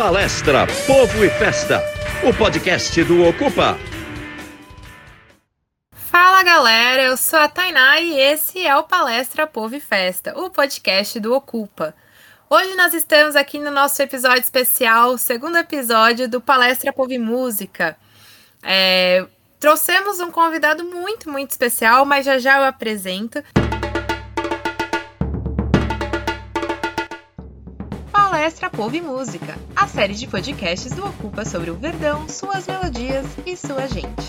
Palestra Povo e Festa, o podcast do Ocupa. Fala galera, eu sou a Tainá e esse é o Palestra Povo e Festa, o podcast do Ocupa. Hoje nós estamos aqui no nosso episódio especial, segundo episódio do Palestra Povo e Música. É, trouxemos um convidado muito, muito especial, mas já já eu apresento. Palestra Povo e Música, a série de podcasts do Ocupa sobre o Verdão, suas melodias e sua gente.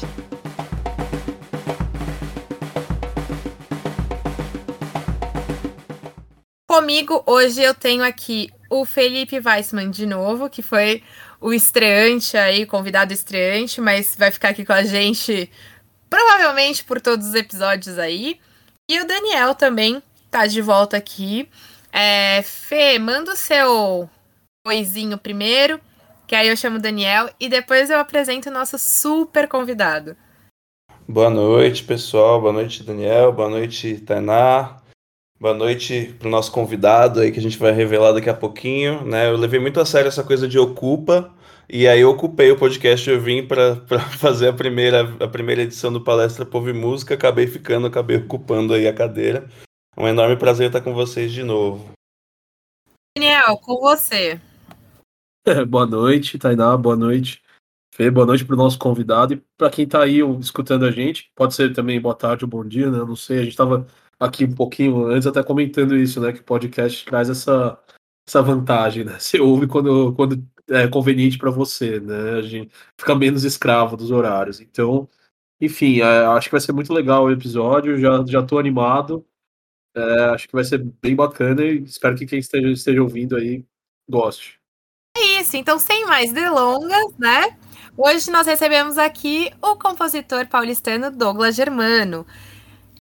Comigo hoje eu tenho aqui o Felipe Weissman de novo, que foi o estreante aí, convidado estreante, mas vai ficar aqui com a gente provavelmente por todos os episódios aí. E o Daniel também tá de volta aqui. É, Fê, manda o seu oizinho primeiro, que aí eu chamo o Daniel e depois eu apresento o nosso super convidado. Boa noite, pessoal. Boa noite, Daniel. Boa noite, Tainá. Boa noite para o nosso convidado aí que a gente vai revelar daqui a pouquinho, né? Eu levei muito a sério essa coisa de ocupa e aí eu ocupei o podcast, eu vim para fazer a primeira, a primeira edição do Palestra Povo e Música, acabei ficando, acabei ocupando aí a cadeira. É um enorme prazer estar com vocês de novo. Daniel, com você. É, boa noite, Tainá, boa noite. Fê, boa noite para o nosso convidado e para quem está aí escutando a gente, pode ser também boa tarde ou bom dia, né? Eu não sei, a gente estava aqui um pouquinho antes, até comentando isso, né? Que o podcast traz essa, essa vantagem, né? Você ouve quando, quando é conveniente para você, né? A gente fica menos escravo dos horários. Então, enfim, é, acho que vai ser muito legal o episódio. Já, já tô animado. É, acho que vai ser bem bacana e espero que quem esteja, esteja ouvindo aí goste. É isso, então sem mais delongas, né? Hoje nós recebemos aqui o compositor paulistano Douglas Germano.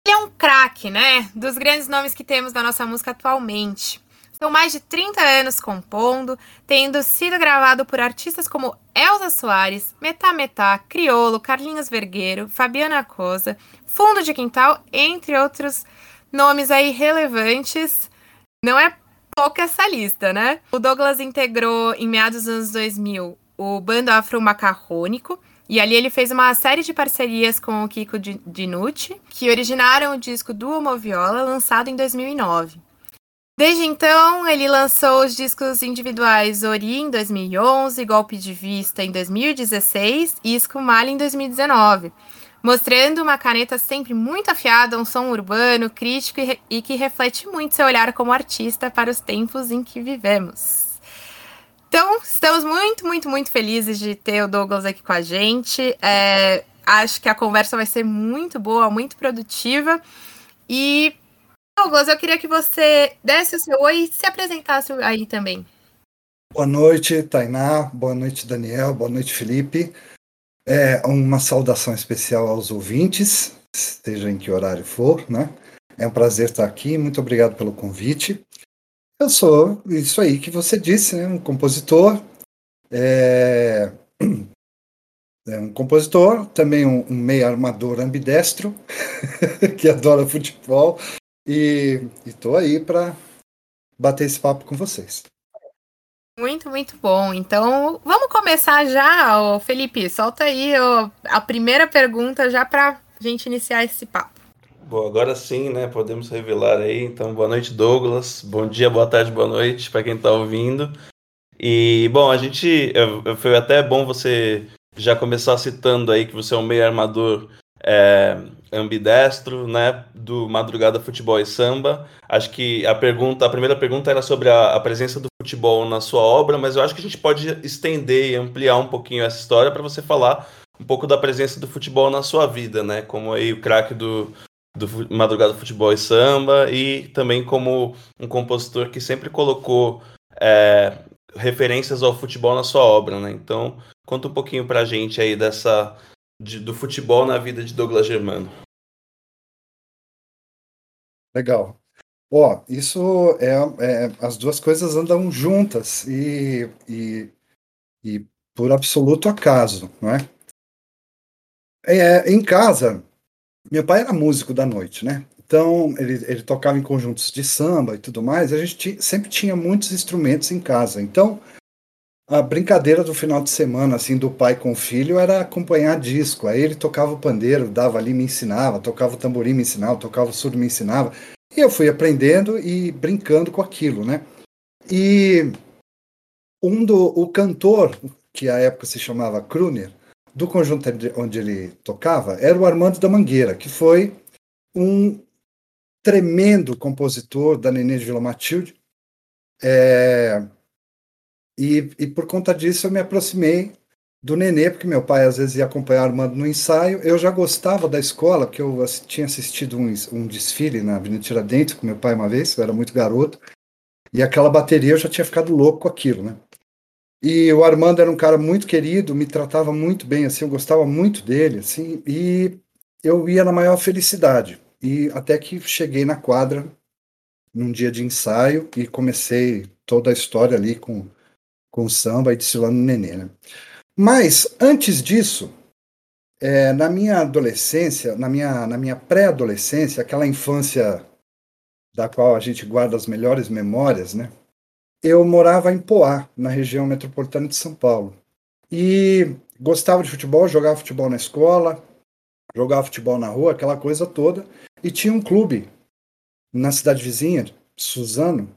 Ele é um craque, né? Dos grandes nomes que temos na nossa música atualmente. São mais de 30 anos compondo, tendo sido gravado por artistas como Elza Soares, Metá Metá, Criolo, Carlinhos Vergueiro, Fabiana Cosa, Fundo de Quintal, entre outros nomes aí relevantes. Não é pouca essa lista, né? O Douglas integrou em meados dos anos 2000 o Bando Afro Macarrônico, e ali ele fez uma série de parcerias com o Kiko Dinucci, que originaram o disco Duo Moviola, lançado em 2009. Desde então, ele lançou os discos individuais Ori em 2011, Golpe de Vista em 2016 e Escumalha em 2019, mostrando uma caneta sempre muito afiada, um som urbano, crítico e, e que reflete muito seu olhar como artista para os tempos em que vivemos. Então, estamos muito, muito, muito felizes de ter o Douglas aqui com a gente. É, acho que a conversa vai ser muito boa, muito produtiva. E, Douglas, eu queria que você desse o seu oi e se apresentasse aí também. Boa noite, Tainá. Boa noite, Daniel. Boa noite, Felipe. É, uma saudação especial aos ouvintes, seja em que horário for, né? É um prazer estar aqui. Muito obrigado pelo convite. Eu sou isso aí que você disse, né? Um compositor. É, é um compositor, também um, um meio armador ambidestro, que adora futebol. E estou aí para bater esse papo com vocês. Muito, muito bom. Então, vamos começar já, ô Felipe. Solta aí ô, a primeira pergunta já para a gente iniciar esse papo. Bom, agora sim, né? Podemos revelar aí. Então, boa noite, Douglas. Bom dia, boa tarde, boa noite para quem está ouvindo. E, bom, a gente. Foi até bom você já começar citando aí que você é um meio armador é, ambidestro, né? Do Madrugada Futebol e Samba. Acho que a pergunta, a primeira pergunta era sobre a, a presença do futebol na sua obra, mas eu acho que a gente pode estender e ampliar um pouquinho essa história para você falar um pouco da presença do futebol na sua vida, né? Como aí o craque do, do Madrugada Futebol e Samba e também como um compositor que sempre colocou é, referências ao futebol na sua obra, né? Então, conta um pouquinho pra gente aí dessa de, do futebol na vida de Douglas Germano. Legal. Ó, isso é, é, as duas coisas andam juntas e, e, e por absoluto acaso, não é? é? Em casa, meu pai era músico da noite, né? Então, ele, ele tocava em conjuntos de samba e tudo mais, a gente sempre tinha muitos instrumentos em casa. Então, a brincadeira do final de semana, assim, do pai com o filho, era acompanhar disco. Aí ele tocava o pandeiro, dava ali, me ensinava, tocava o tamborim, me ensinava, tocava o surdo, me ensinava. E eu fui aprendendo e brincando com aquilo, né? E um do, o cantor, que à época se chamava Kruner, do conjunto onde ele tocava, era o Armando da Mangueira, que foi um tremendo compositor da Nenê de Vila Matilde. É, e, e por conta disso eu me aproximei do Nenê, porque meu pai às vezes ia acompanhar Armando no ensaio. Eu já gostava da escola, porque eu tinha assistido um, um desfile na Avenida Tiradentes com meu pai uma vez, eu era muito garoto. E aquela bateria eu já tinha ficado louco com aquilo, né? E o Armando era um cara muito querido, me tratava muito bem, assim, eu gostava muito dele, assim, e eu ia na maior felicidade. E até que cheguei na quadra num dia de ensaio e comecei toda a história ali com com samba e desfilando nenê, né? Mas antes disso, é, na minha adolescência, na minha, na minha pré-adolescência, aquela infância da qual a gente guarda as melhores memórias, né? Eu morava em Poá, na região metropolitana de São Paulo. E gostava de futebol, jogava futebol na escola, jogava futebol na rua, aquela coisa toda. E tinha um clube na cidade vizinha, Suzano,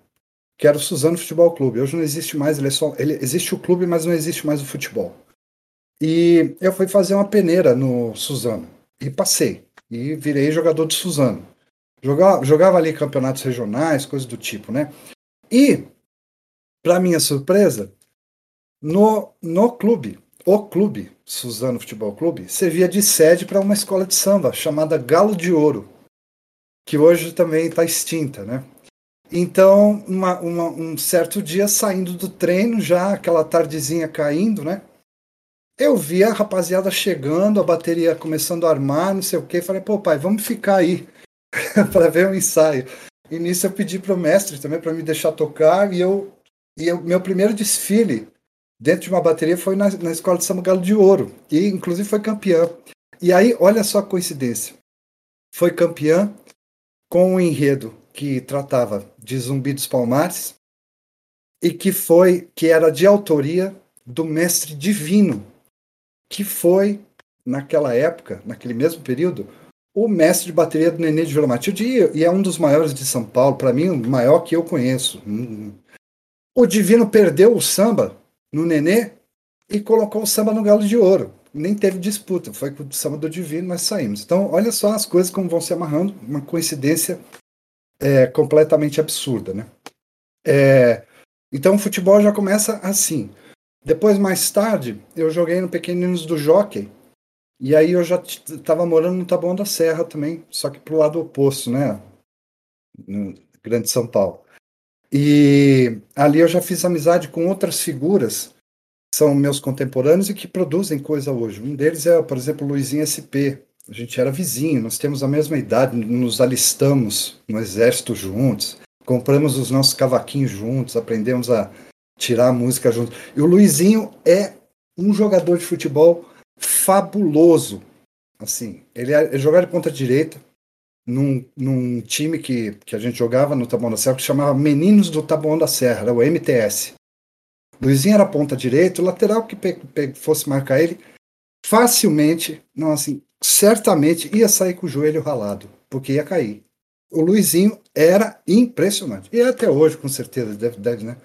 que era o Suzano Futebol Clube. Hoje não existe mais, ele, é só, ele existe o clube, mas não existe mais o futebol. E eu fui fazer uma peneira no Suzano e passei e virei jogador de Suzano. Jogava, jogava ali campeonatos regionais, coisas do tipo, né? E para minha surpresa, no, no clube, o clube, Suzano Futebol Clube, servia de sede para uma escola de samba chamada Galo de Ouro, que hoje também está extinta, né? Então, uma, uma, um certo dia, saindo do treino, já aquela tardezinha caindo, né? Eu vi a rapaziada chegando, a bateria começando a armar, não sei o quê. Falei, pô, pai, vamos ficar aí para ver o ensaio. E nisso eu pedi pro mestre também para me deixar tocar. E eu, e eu, meu primeiro desfile dentro de uma bateria foi na, na escola de São Galo de Ouro. E inclusive foi campeã. E aí, olha só a coincidência. Foi campeã com um enredo que tratava de Zumbi dos Palmares e que foi que era de autoria do mestre divino, que foi naquela época, naquele mesmo período, o mestre de bateria do Nenê de Vila Matilde e é um dos maiores de São Paulo, para mim, o maior que eu conheço. O Divino perdeu o samba no Nenê e colocou o samba no Galo de Ouro. Nem teve disputa, foi com o samba do Divino, nós saímos. Então, olha só as coisas como vão se amarrando, uma coincidência é, completamente absurda, né? É, então o futebol já começa assim. Depois, mais tarde, eu joguei no Pequeninos do Jockey, e aí eu já estava morando no Taboão da Serra também, só que pro lado oposto, né? No Grande São Paulo. E ali eu já fiz amizade com outras figuras são meus contemporâneos e que produzem coisa hoje. Um deles é, por exemplo, Luizinho SP, a gente era vizinho, nós temos a mesma idade, nos alistamos no exército juntos, compramos os nossos cavaquinhos juntos, aprendemos a tirar a música juntos. E o Luizinho é um jogador de futebol fabuloso. Assim, ele, é, jogava de ponta direita num, num time que, que a gente jogava no Taboão da Serra que chamava Meninos do Taboão da Serra, era o MTS. Luizinho era ponta direita, o lateral que pe, pe, fosse marcar ele facilmente, não assim, certamente ia sair com o joelho ralado, porque ia cair. O Luizinho era impressionante. E até hoje, com certeza, deve, deve, né?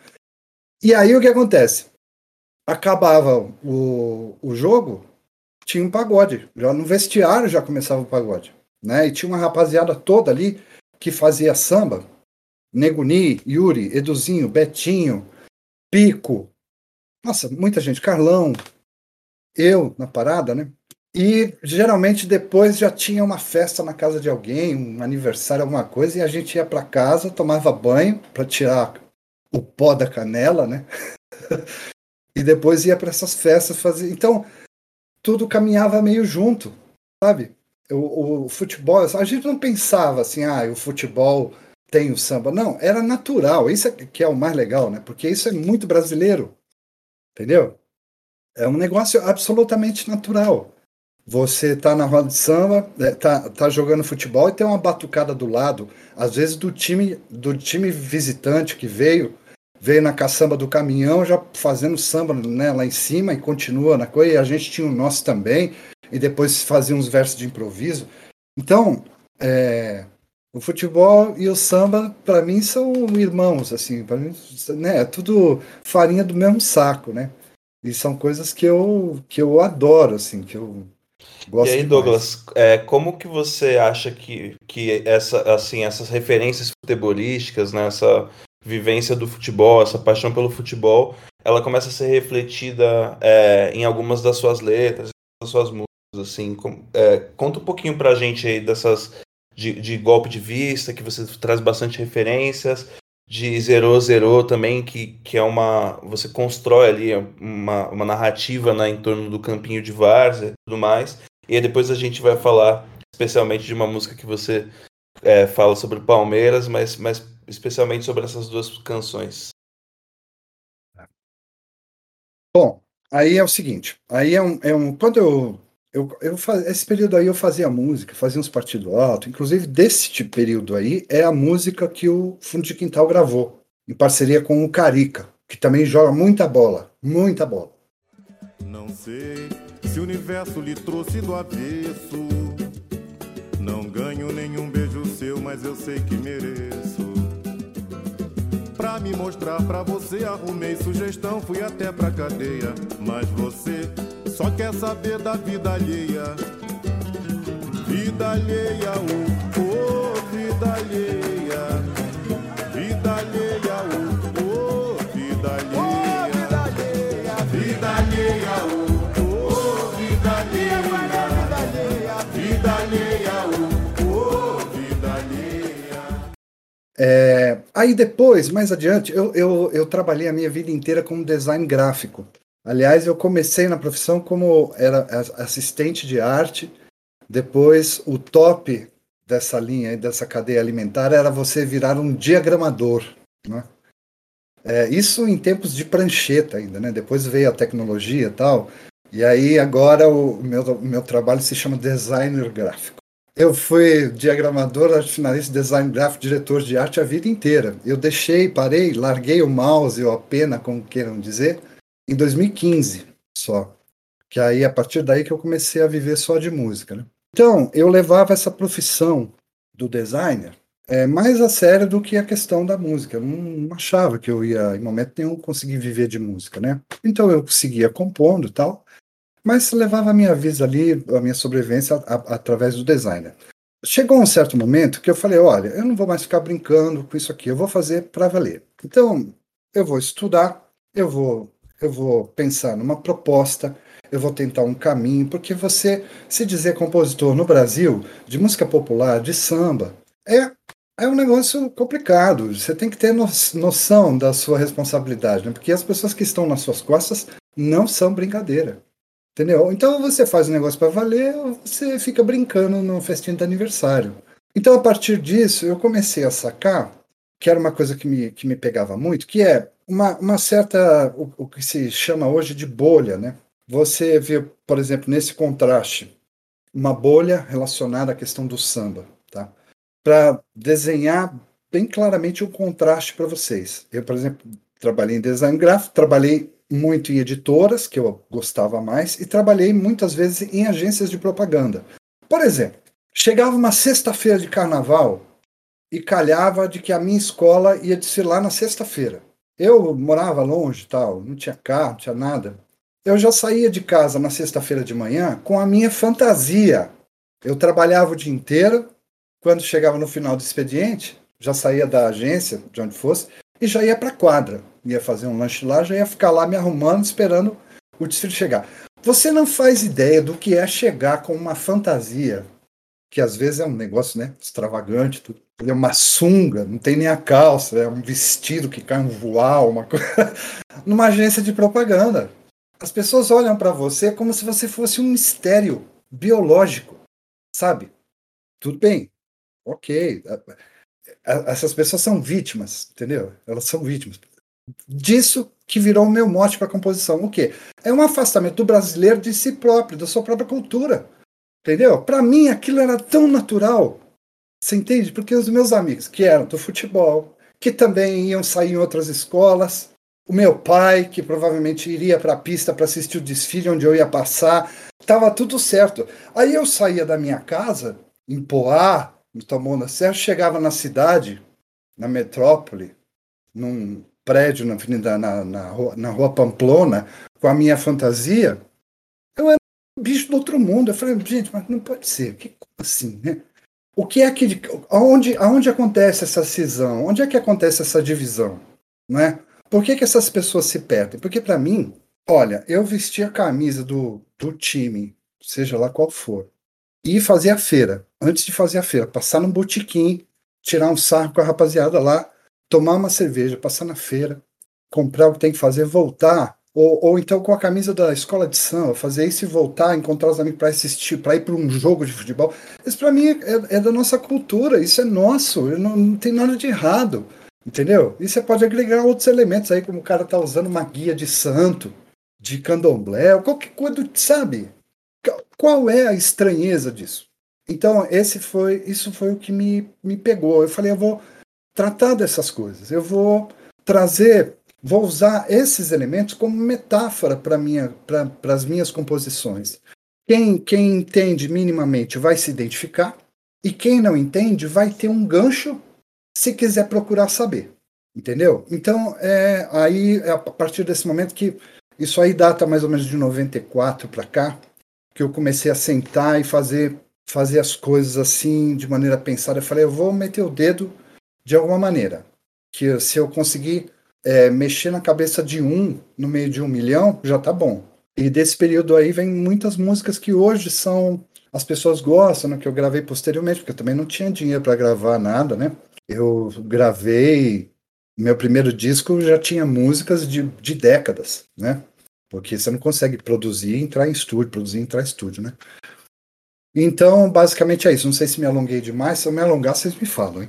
E aí o que acontece? Acabava o, o jogo, tinha um pagode. Já no vestiário já começava o pagode. Né? E tinha uma rapaziada toda ali que fazia samba. Neguni, Yuri, Eduzinho, Betinho, Pico. Nossa, muita gente. Carlão. Eu na parada, né? E geralmente depois já tinha uma festa na casa de alguém, um aniversário, alguma coisa, e a gente ia para casa, tomava banho para tirar o pó da canela, né? e depois ia para essas festas fazer. Então, tudo caminhava meio junto, sabe? O, o, futebol, a gente não pensava assim, ah, o futebol tem o samba. Não, era natural. Isso é que é o mais legal, né? Porque isso é muito brasileiro. Entendeu? É um negócio absolutamente natural. Você tá na roda de samba, é, tá, tá jogando futebol e tem uma batucada do lado, às vezes do time do time visitante que veio, veio na caçamba do caminhão, já fazendo samba né, lá em cima e continua na coisa, e a gente tinha o nosso também, e depois fazia uns versos de improviso. Então, é, o futebol e o samba, para mim, são irmãos, assim, para mim, né, é tudo farinha do mesmo saco, né? E são coisas que eu, que eu adoro, assim, que eu gosto E aí, demais. Douglas, é, como que você acha que, que essa, assim, essas referências futebolísticas, né, essa vivência do futebol, essa paixão pelo futebol, ela começa a ser refletida é, em algumas das suas letras, das suas músicas, assim, com- é, conta um pouquinho pra gente aí dessas de, de golpe de vista, que você traz bastante referências, de zerou, zerou também, que, que é uma. Você constrói ali uma, uma narrativa né, em torno do campinho de várzea e tudo mais. E aí depois a gente vai falar especialmente de uma música que você é, fala sobre Palmeiras, mas, mas especialmente sobre essas duas canções. Bom, aí é o seguinte, aí é um, é um quando eu eu, eu faz, esse período aí eu fazia música, fazia uns partidos alto, inclusive desse tipo período aí é a música que o Fundo de Quintal gravou em parceria com o Carica, que também joga muita bola, muita bola. Não sei se o universo lhe trouxe do avesso. Não ganho nenhum beijo seu, mas eu sei que mereço. Pra me mostrar pra você, arrumei sugestão, fui até pra cadeia. Mas você só quer saber da vida alheia. Vida alheia, oh, oh, vida alheia. Vida alheia, oh, oh, vida alheia. Vida alheia, oh, oh, vida alheia. Vida alheia, oh, oh, vida alheia. É, aí depois, mais adiante, eu, eu, eu trabalhei a minha vida inteira como design gráfico. Aliás, eu comecei na profissão como era assistente de arte. Depois, o top dessa linha, dessa cadeia alimentar, era você virar um diagramador. Né? É, isso em tempos de prancheta ainda, né? Depois veio a tecnologia e tal. E aí agora o meu, meu trabalho se chama designer gráfico. Eu fui diagramador, arte finalista, design gráfico, diretor de arte a vida inteira. Eu deixei, parei, larguei o mouse ou a pena, como queiram dizer, em 2015 só. Que aí, a partir daí que eu comecei a viver só de música. Né? Então, eu levava essa profissão do designer é, mais a sério do que a questão da música. Eu não, achava que eu ia, em momento nenhum, conseguir viver de música, né? Então, eu seguia compondo tal, mas levava a minha vida ali, a minha sobrevivência, a- a- através do designer. Chegou um certo momento que eu falei: olha, eu não vou mais ficar brincando com isso aqui, eu vou fazer para valer. Então, eu vou estudar, eu vou, eu vou pensar numa proposta, eu vou tentar um caminho, porque você se dizer compositor no Brasil de música popular, de samba, é, é um negócio complicado. Você tem que ter no- noção da sua responsabilidade, né? porque as pessoas que estão nas suas costas não são brincadeira. Entendeu? Então você faz o negócio para valer, você fica brincando no festinho de aniversário. Então, a partir disso, eu comecei a sacar que era uma coisa que me, que me pegava muito, que é uma, uma certa, o, o que se chama hoje de bolha, né? Você vê, por exemplo, nesse contraste, uma bolha relacionada à questão do samba, tá? Para desenhar bem claramente o contraste para vocês. Eu, por exemplo, trabalhei em design gráfico, trabalhei muito em editoras, que eu gostava mais, e trabalhei muitas vezes em agências de propaganda. Por exemplo, chegava uma sexta-feira de carnaval e calhava de que a minha escola ia desfilar na sexta-feira. Eu morava longe, tal, não tinha carro, não tinha nada. Eu já saía de casa na sexta-feira de manhã com a minha fantasia. Eu trabalhava o dia inteiro, quando chegava no final do expediente, já saía da agência, de onde fosse, e já ia para a quadra. Ia fazer um lanche lá, já ia ficar lá me arrumando, esperando o desfile chegar. Você não faz ideia do que é chegar com uma fantasia, que às vezes é um negócio né, extravagante, tudo. é uma sunga, não tem nem a calça, é um vestido que cai um voal, uma coisa. numa agência de propaganda. As pessoas olham para você como se você fosse um mistério biológico, sabe? Tudo bem, ok. Essas pessoas são vítimas, entendeu? Elas são vítimas. Disso que virou o meu mote para a composição. O quê? É um afastamento do brasileiro de si próprio, da sua própria cultura. Entendeu? Para mim aquilo era tão natural. Você entende? Porque os meus amigos, que eram do futebol, que também iam sair em outras escolas, o meu pai, que provavelmente iria para a pista para assistir o desfile onde eu ia passar, estava tudo certo. Aí eu saía da minha casa, em Poá, no Tamounda Serra, chegava na cidade, na metrópole, num prédio na, avenida, na, na, rua, na rua Pamplona, com a minha fantasia, bicho do outro mundo. Eu falei, gente, mas não pode ser. Que assim, né? O que é que. Aonde, aonde acontece essa cisão? Onde é que acontece essa divisão? Não é? Por que, que essas pessoas se perdem? Porque, para mim, olha, eu vestia a camisa do, do time, seja lá qual for, e fazia a feira. Antes de fazer a feira, passar num botequim, tirar um sarro com a rapaziada lá, tomar uma cerveja, passar na feira, comprar o que tem que fazer, voltar. Ou, ou então com a camisa da escola de samba, fazer isso e voltar, encontrar os amigos para assistir, para ir para um jogo de futebol. Isso para mim é, é, da nossa cultura, isso é nosso, não, não tem nada de errado. Entendeu? E você pode agregar outros elementos aí, como o cara tá usando uma guia de santo, de candomblé, qualquer coisa, sabe? Qual é a estranheza disso? Então, esse foi, isso foi o que me, me pegou. Eu falei, eu vou tratar dessas coisas, eu vou trazer, vou usar esses elementos como metáfora para minha, para as minhas composições. Quem, quem entende minimamente vai se identificar, e quem não entende vai ter um gancho se quiser procurar saber. Entendeu? Então, é, aí é a partir desse momento que isso aí data mais ou menos de 94 para cá, que eu comecei a sentar e fazer fazer as coisas assim de maneira pensada. Eu falei, eu vou meter o dedo de alguma maneira. Que se eu conseguir é, mexer na cabeça de um no meio de um milhão, já tá bom. E desse período aí vem muitas músicas que hoje são as pessoas gostam, né, que eu gravei posteriormente, porque eu também não tinha dinheiro para gravar nada, né? eu gravei meu primeiro disco já tinha músicas de, de décadas, né? Porque você não consegue produzir, entrar em estúdio, produzir, entrar em estúdio, né? Então, basicamente é isso. Não sei se me alonguei demais. Se eu me alongar, vocês me falam, hein?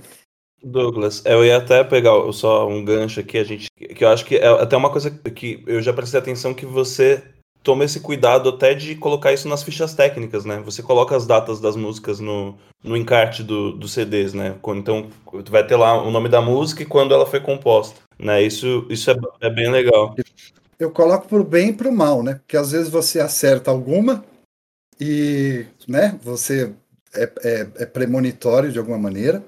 Douglas, eu ia até pegar só um gancho aqui, a gente, que eu acho que é até uma coisa que eu já prestei atenção que você toma esse cuidado até de colocar isso nas fichas técnicas, né? Você coloca as datas das músicas no, no encarte do, do CDs, né? Então, tu vai ter lá o nome da música e quando ela foi composta, né? Isso, isso é, é bem legal. Eu coloco pro bem e pro mal, né? Porque às vezes você acerta alguma e, né? Você é, é, é premonitório de alguma maneira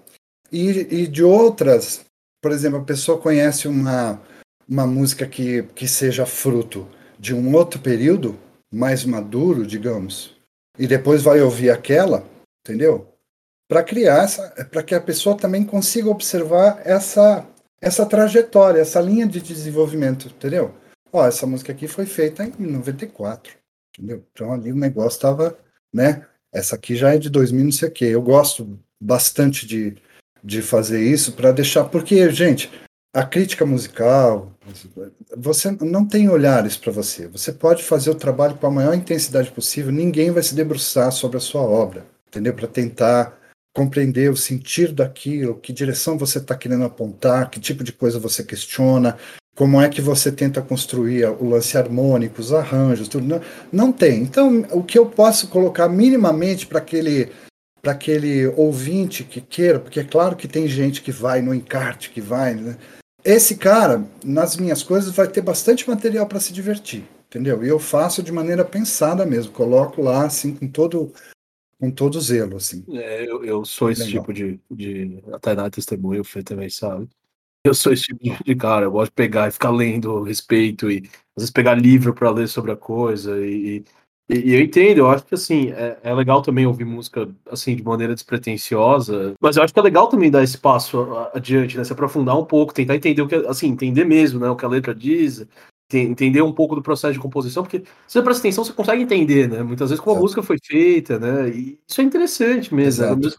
e, e de outras, por exemplo, a pessoa conhece uma, uma música que, que seja fruto de um outro período mais maduro, digamos, e depois vai ouvir aquela, entendeu? Para criar essa, para que a pessoa também consiga observar essa essa trajetória, essa linha de desenvolvimento, entendeu? Ó, essa música aqui foi feita em 94, entendeu? Então ali o negócio estava, né? Essa aqui já é de 2000, não sei o quê. Eu gosto bastante de, de fazer isso para deixar, porque, gente, a crítica musical, você não tem olhares para você. Você pode fazer o trabalho com a maior intensidade possível, ninguém vai se debruçar sobre a sua obra, entendeu? Para tentar compreender o sentido daquilo, que direção você está querendo apontar, que tipo de coisa você questiona, como é que você tenta construir o lance harmônico, os arranjos, tudo. Não, não tem. Então, o que eu posso colocar minimamente para aquele para aquele ouvinte que queira, porque é claro que tem gente que vai no encarte, que vai, né? esse cara, nas minhas coisas, vai ter bastante material para se divertir, entendeu? E eu faço de maneira pensada mesmo, coloco lá, assim, com todo com todo zelo, assim. É, eu, eu sou esse Legal. tipo de, de. A Tainá testemunha, o Fê também sabe. Eu sou esse tipo de cara, eu gosto de pegar e ficar lendo respeito e às vezes pegar livro para ler sobre a coisa e, e, eu entendo, eu acho que assim, é, é, legal também ouvir música assim de maneira despretensiosa, mas eu acho que é legal também dar espaço adiante, né? Se aprofundar um pouco, tentar entender o que, assim, entender mesmo, né, o que a letra diz, entender um pouco do processo de composição, porque se você presta atenção, você consegue entender, né? Muitas vezes como a música foi feita, né? E isso é interessante mesmo. Né? Mesmo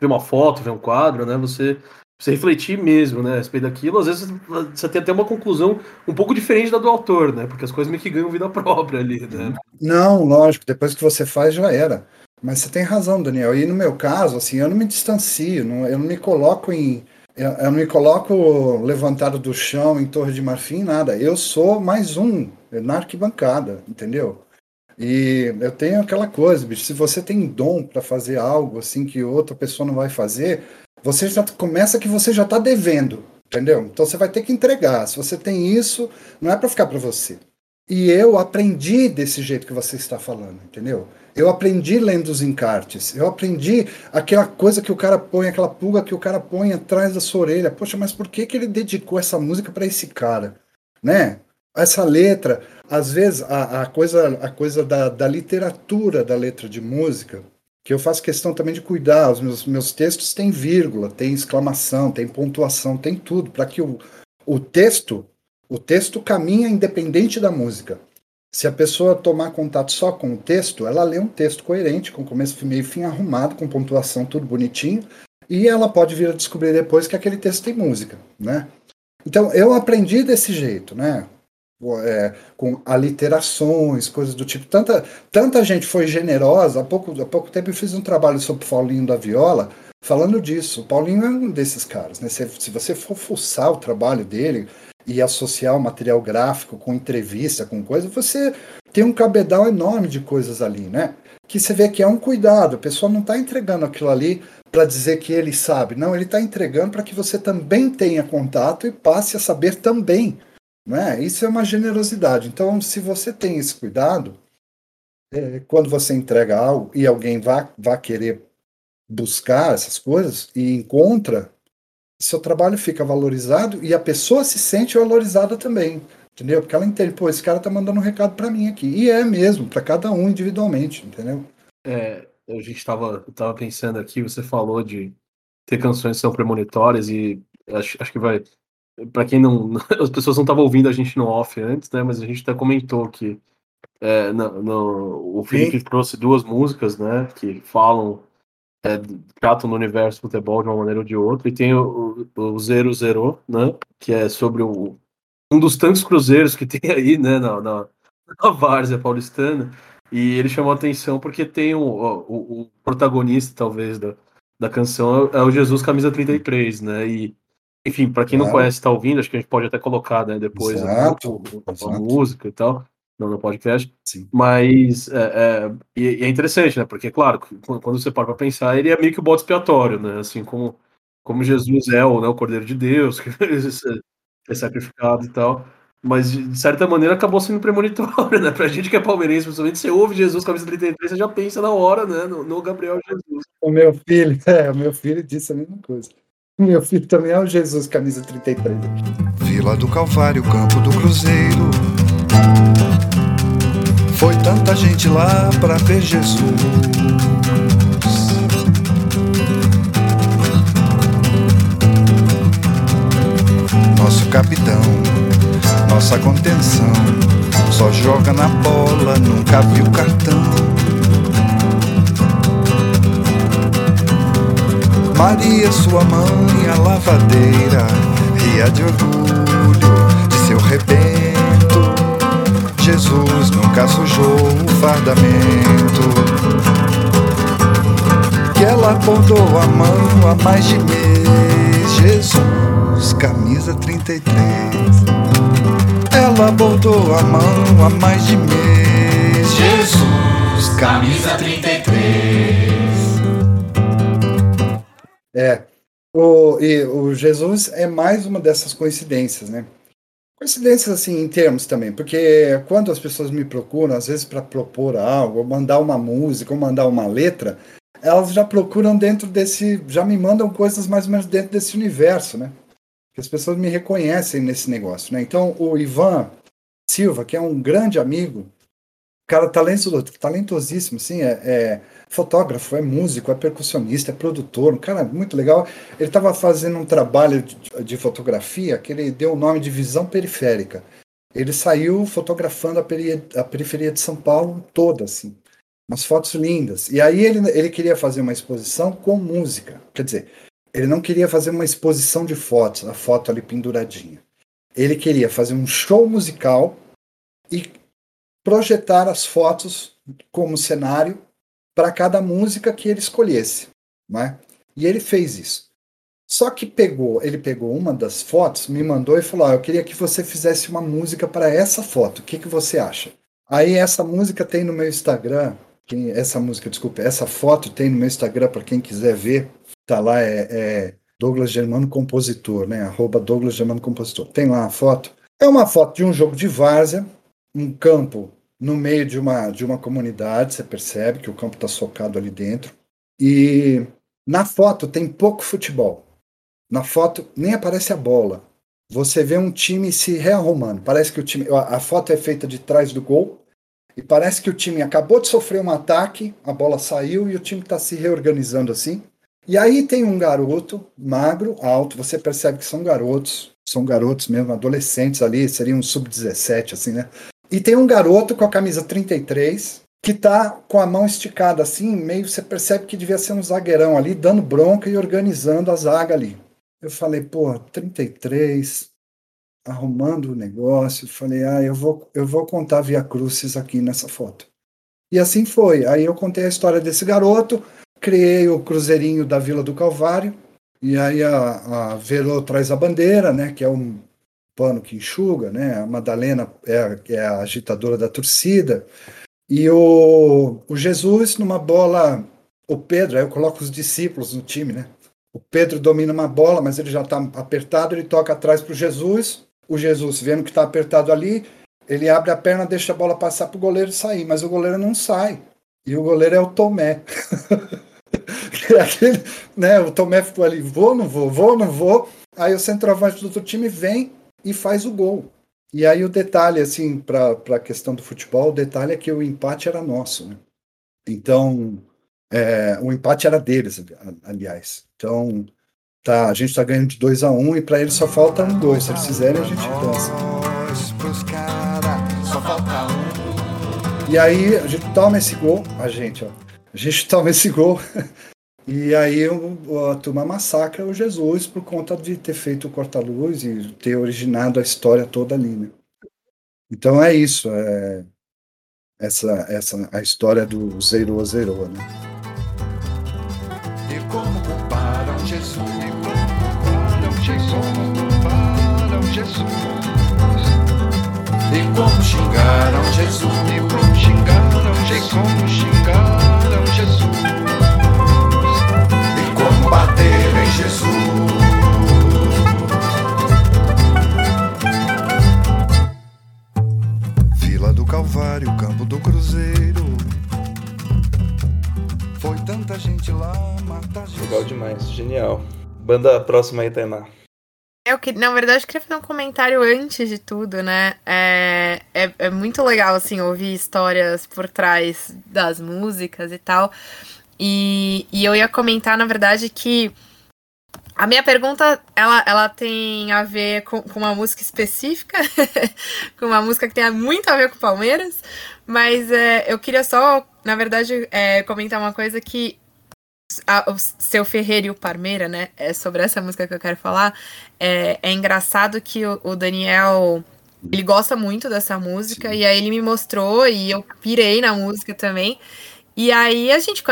ver uma foto, ver um quadro, né? Você você refletir mesmo, né, a respeito daquilo, às vezes você tem até uma conclusão um pouco diferente da do autor, né, porque as coisas meio que ganham vida própria ali, né. Não, lógico, depois que você faz já era. Mas você tem razão, Daniel. E no meu caso, assim, eu não me distancio, não, eu não me coloco em. Eu, eu, não me coloco levantado do chão em Torre de Marfim, nada. Eu sou mais um na arquibancada, entendeu? E eu tenho aquela coisa, bicho, se você tem dom para fazer algo assim que outra pessoa não vai fazer, você já começa que você já está devendo, Entendeu? Então você vai ter que entregar. Se você tem isso, não é para ficar para você. E eu aprendi desse jeito que você está falando, entendeu? Eu aprendi lendo os encartes. Eu aprendi aquela coisa que o cara põe, aquela pulga que o cara põe atrás da sua orelha. Poxa, mas por que, que ele dedicou essa música para esse cara? Né? Essa letra, às vezes, a, a coisa, a coisa da, da literatura da letra de música, que eu faço questão também de cuidar. Os meus, meus textos têm vírgula, tem exclamação, tem pontuação, tem tudo, para que o, o texto, o texto caminha independente da música. Se a pessoa tomar contato só com o texto, ela lê um texto coerente, com começo, meio e fim arrumado, com pontuação, tudo bonitinho, e ela pode vir a descobrir depois que aquele texto tem música, né? Então, eu aprendi desse jeito, né? É, com aliterações, coisas do tipo. Tanta, tanta gente foi generosa. Há pouco, há pouco tempo eu fiz um trabalho sobre Paulinho da Viola, falando disso. O Paulinho é um desses caras, né? Se, se você for fuçar o trabalho dele, e associar o material gráfico com entrevista, com coisa, você tem um cabedal enorme de coisas ali, né? Que você vê que é um cuidado, a pessoa não está entregando aquilo ali para dizer que ele sabe, não, ele está entregando para que você também tenha contato e passe a saber também, né? Isso é uma generosidade. Então, se você tem esse cuidado, é, quando você entrega algo e alguém vá querer buscar essas coisas e encontra, seu trabalho fica valorizado e a pessoa se sente valorizada também. Entendeu? Porque ela entende, pô, esse cara tá mandando um recado para mim aqui. E é mesmo, para cada um individualmente, entendeu? É, a gente estava tava pensando aqui, você falou de ter canções que são premonitórias e acho, acho que vai. Para quem não. As pessoas não estavam ouvindo a gente no off antes, né? Mas a gente até comentou que é, no, no, o Felipe Sim. trouxe duas músicas, né? Que falam é, tratam no universo do futebol de uma maneira ou de outra, e tem o, o, Zero Zero, né, que é sobre o, um dos tantos cruzeiros que tem aí, né, na, na, na várzea paulistana, e ele chamou a atenção porque tem o, o, o protagonista, talvez, da, da canção, é o Jesus Camisa 33, né, e enfim, para quem não conhece, está ouvindo, acho que a gente pode até colocar, né, depois exato, a, a, a música e tal, no, no podcast. Sim. Mas é, é, e, é interessante, né? Porque, claro, quando você para para pensar, ele é meio que o bode expiatório, né? Assim como, como Jesus é o, né, o Cordeiro de Deus, que é sacrificado e tal. Mas, de certa maneira, acabou sendo premonitório, né? Pra gente que é palmeirense, principalmente, você ouve Jesus, camisa 33, você já pensa na hora, né? No, no Gabriel Jesus. O meu filho, é, o meu filho disse a mesma coisa. Meu filho também é o Jesus, camisa 33. Vila do Calvário, campo do Cruzeiro foi tanta gente lá para ver Jesus. Nosso capitão, nossa contenção, só joga na bola, nunca viu cartão. Maria, sua mãe, a lavadeira, ria de orgulho de seu rebento. Jesus nunca sujou o fardamento. Que ela apontou a mão há mais de mês. Jesus, camisa 33. Ela botou a mão há mais de mês. Jesus, camisa 33. É. O, e, o Jesus é mais uma dessas coincidências, né? Coincidências assim em termos também, porque quando as pessoas me procuram, às vezes para propor algo, ou mandar uma música, ou mandar uma letra, elas já procuram dentro desse, já me mandam coisas mais ou menos dentro desse universo, né? Que as pessoas me reconhecem nesse negócio, né? Então o Ivan Silva, que é um grande amigo, cara talentosíssimo, sim, é, é fotógrafo, é músico, é percussionista, é produtor, um cara muito legal. Ele estava fazendo um trabalho de, de, fotografia que ele deu o nome de visão periférica. Ele saiu fotografando a, peri a periferia de São Paulo toda, assim, umas fotos lindas. E aí ele, ele queria fazer uma exposição com música, quer dizer, ele não queria fazer uma exposição de fotos, a foto ali penduradinha. Ele queria fazer um show musical e projetar as fotos como cenário para cada música que ele escolhesse, né? E ele fez isso. Só que pegou, ele pegou uma das fotos, me mandou e falou: ah, "Eu queria que você fizesse uma música para essa foto. O que que você acha?" Aí essa música tem no meu Instagram, quem, essa música, desculpa, essa foto tem no meu Instagram para quem quiser ver. Tá lá é, é Douglas Germano Compositor, né? Arroba Douglas Germano Compositor. Tem lá a foto. É uma foto de um jogo de várzea, um campo no meio de uma, de uma comunidade, você percebe que o campo está socado ali dentro. E na foto tem pouco futebol. Na foto nem aparece a bola. Você vê um time se rearrumando. Parece que o time. A foto é feita de trás do gol. E parece que o time acabou de sofrer um ataque, a bola saiu e o time está se reorganizando assim. E aí tem um garoto, magro, alto, você percebe que são garotos, são garotos mesmo, adolescentes ali, seriam um sub-17, assim, né? E tem um garoto com a camisa 33, que tá com a mão esticada assim, meio você percebe que devia ser um zagueirão ali, dando bronca e organizando a zaga ali. Eu falei, pô, 33, arrumando o negócio, falei, ah, eu vou, eu vou contar Via Crucis aqui nessa foto. E assim foi. Aí eu contei a história desse garoto, criei o cruzeirinho da Vila do Calvário, e aí a, a Verô traz a bandeira, né, que é um pano que enxuga, né, a Madalena é a, é a agitadora da torcida, e o, o Jesus numa bola, o Pedro, aí eu coloco os discípulos no time, né? O Pedro domina uma bola, mas ele já está apertado, ele toca atrás para o Jesus. O Jesus, vendo que está apertado ali, ele abre a perna, deixa a bola passar para o goleiro sair, mas o goleiro não sai. E o goleiro é o Tomé. aquele, né, o Tomé ficou ali, vou, não vou, vou, não vou. Aí o centroavante do outro time vem e faz o gol. E aí o detalhe, assim, para a questão do futebol, o detalhe é que o empate era nosso. Né? Então, é, o empate era deles, aliás. Então, tá, a gente está ganhando de 2 a 1 um, e para eles só falta um 2. Se eles fizerem, a gente dança. E aí a gente toma esse gol, a gente, ó. A gente toma esse gol E aí a turma massacra o Jesus por conta de ter feito o corta-luz e ter originado a história toda ali, né? Então é isso, é essa, essa a história do Zero Zero, né? E como comparam Jesus, e como comparam Jesus, comparam Jesus. E como xingaram Jesus, e como xingaram Jesus, e como xingaram bater em Jesus. Vila do Calvário, Campo do Cruzeiro. Foi tanta gente lá matar Jesus. Legal demais, genial. Banda próxima aí, Tainá. Eu que, na verdade, eu queria fazer um comentário antes de tudo, né? É, é, é, muito legal, assim, ouvir histórias por trás das músicas e tal. E, e eu ia comentar, na verdade, que a minha pergunta, ela, ela tem a ver com, com uma música específica, com uma música que tem muito a ver com Palmeiras, mas é, eu queria só, na verdade, é, comentar uma coisa que a, o Seu Ferreira e o Parmeira, né, é sobre essa música que eu quero falar, é, é engraçado que o, o Daniel, ele gosta muito dessa música, e aí ele me mostrou, e eu pirei na música também, e aí a gente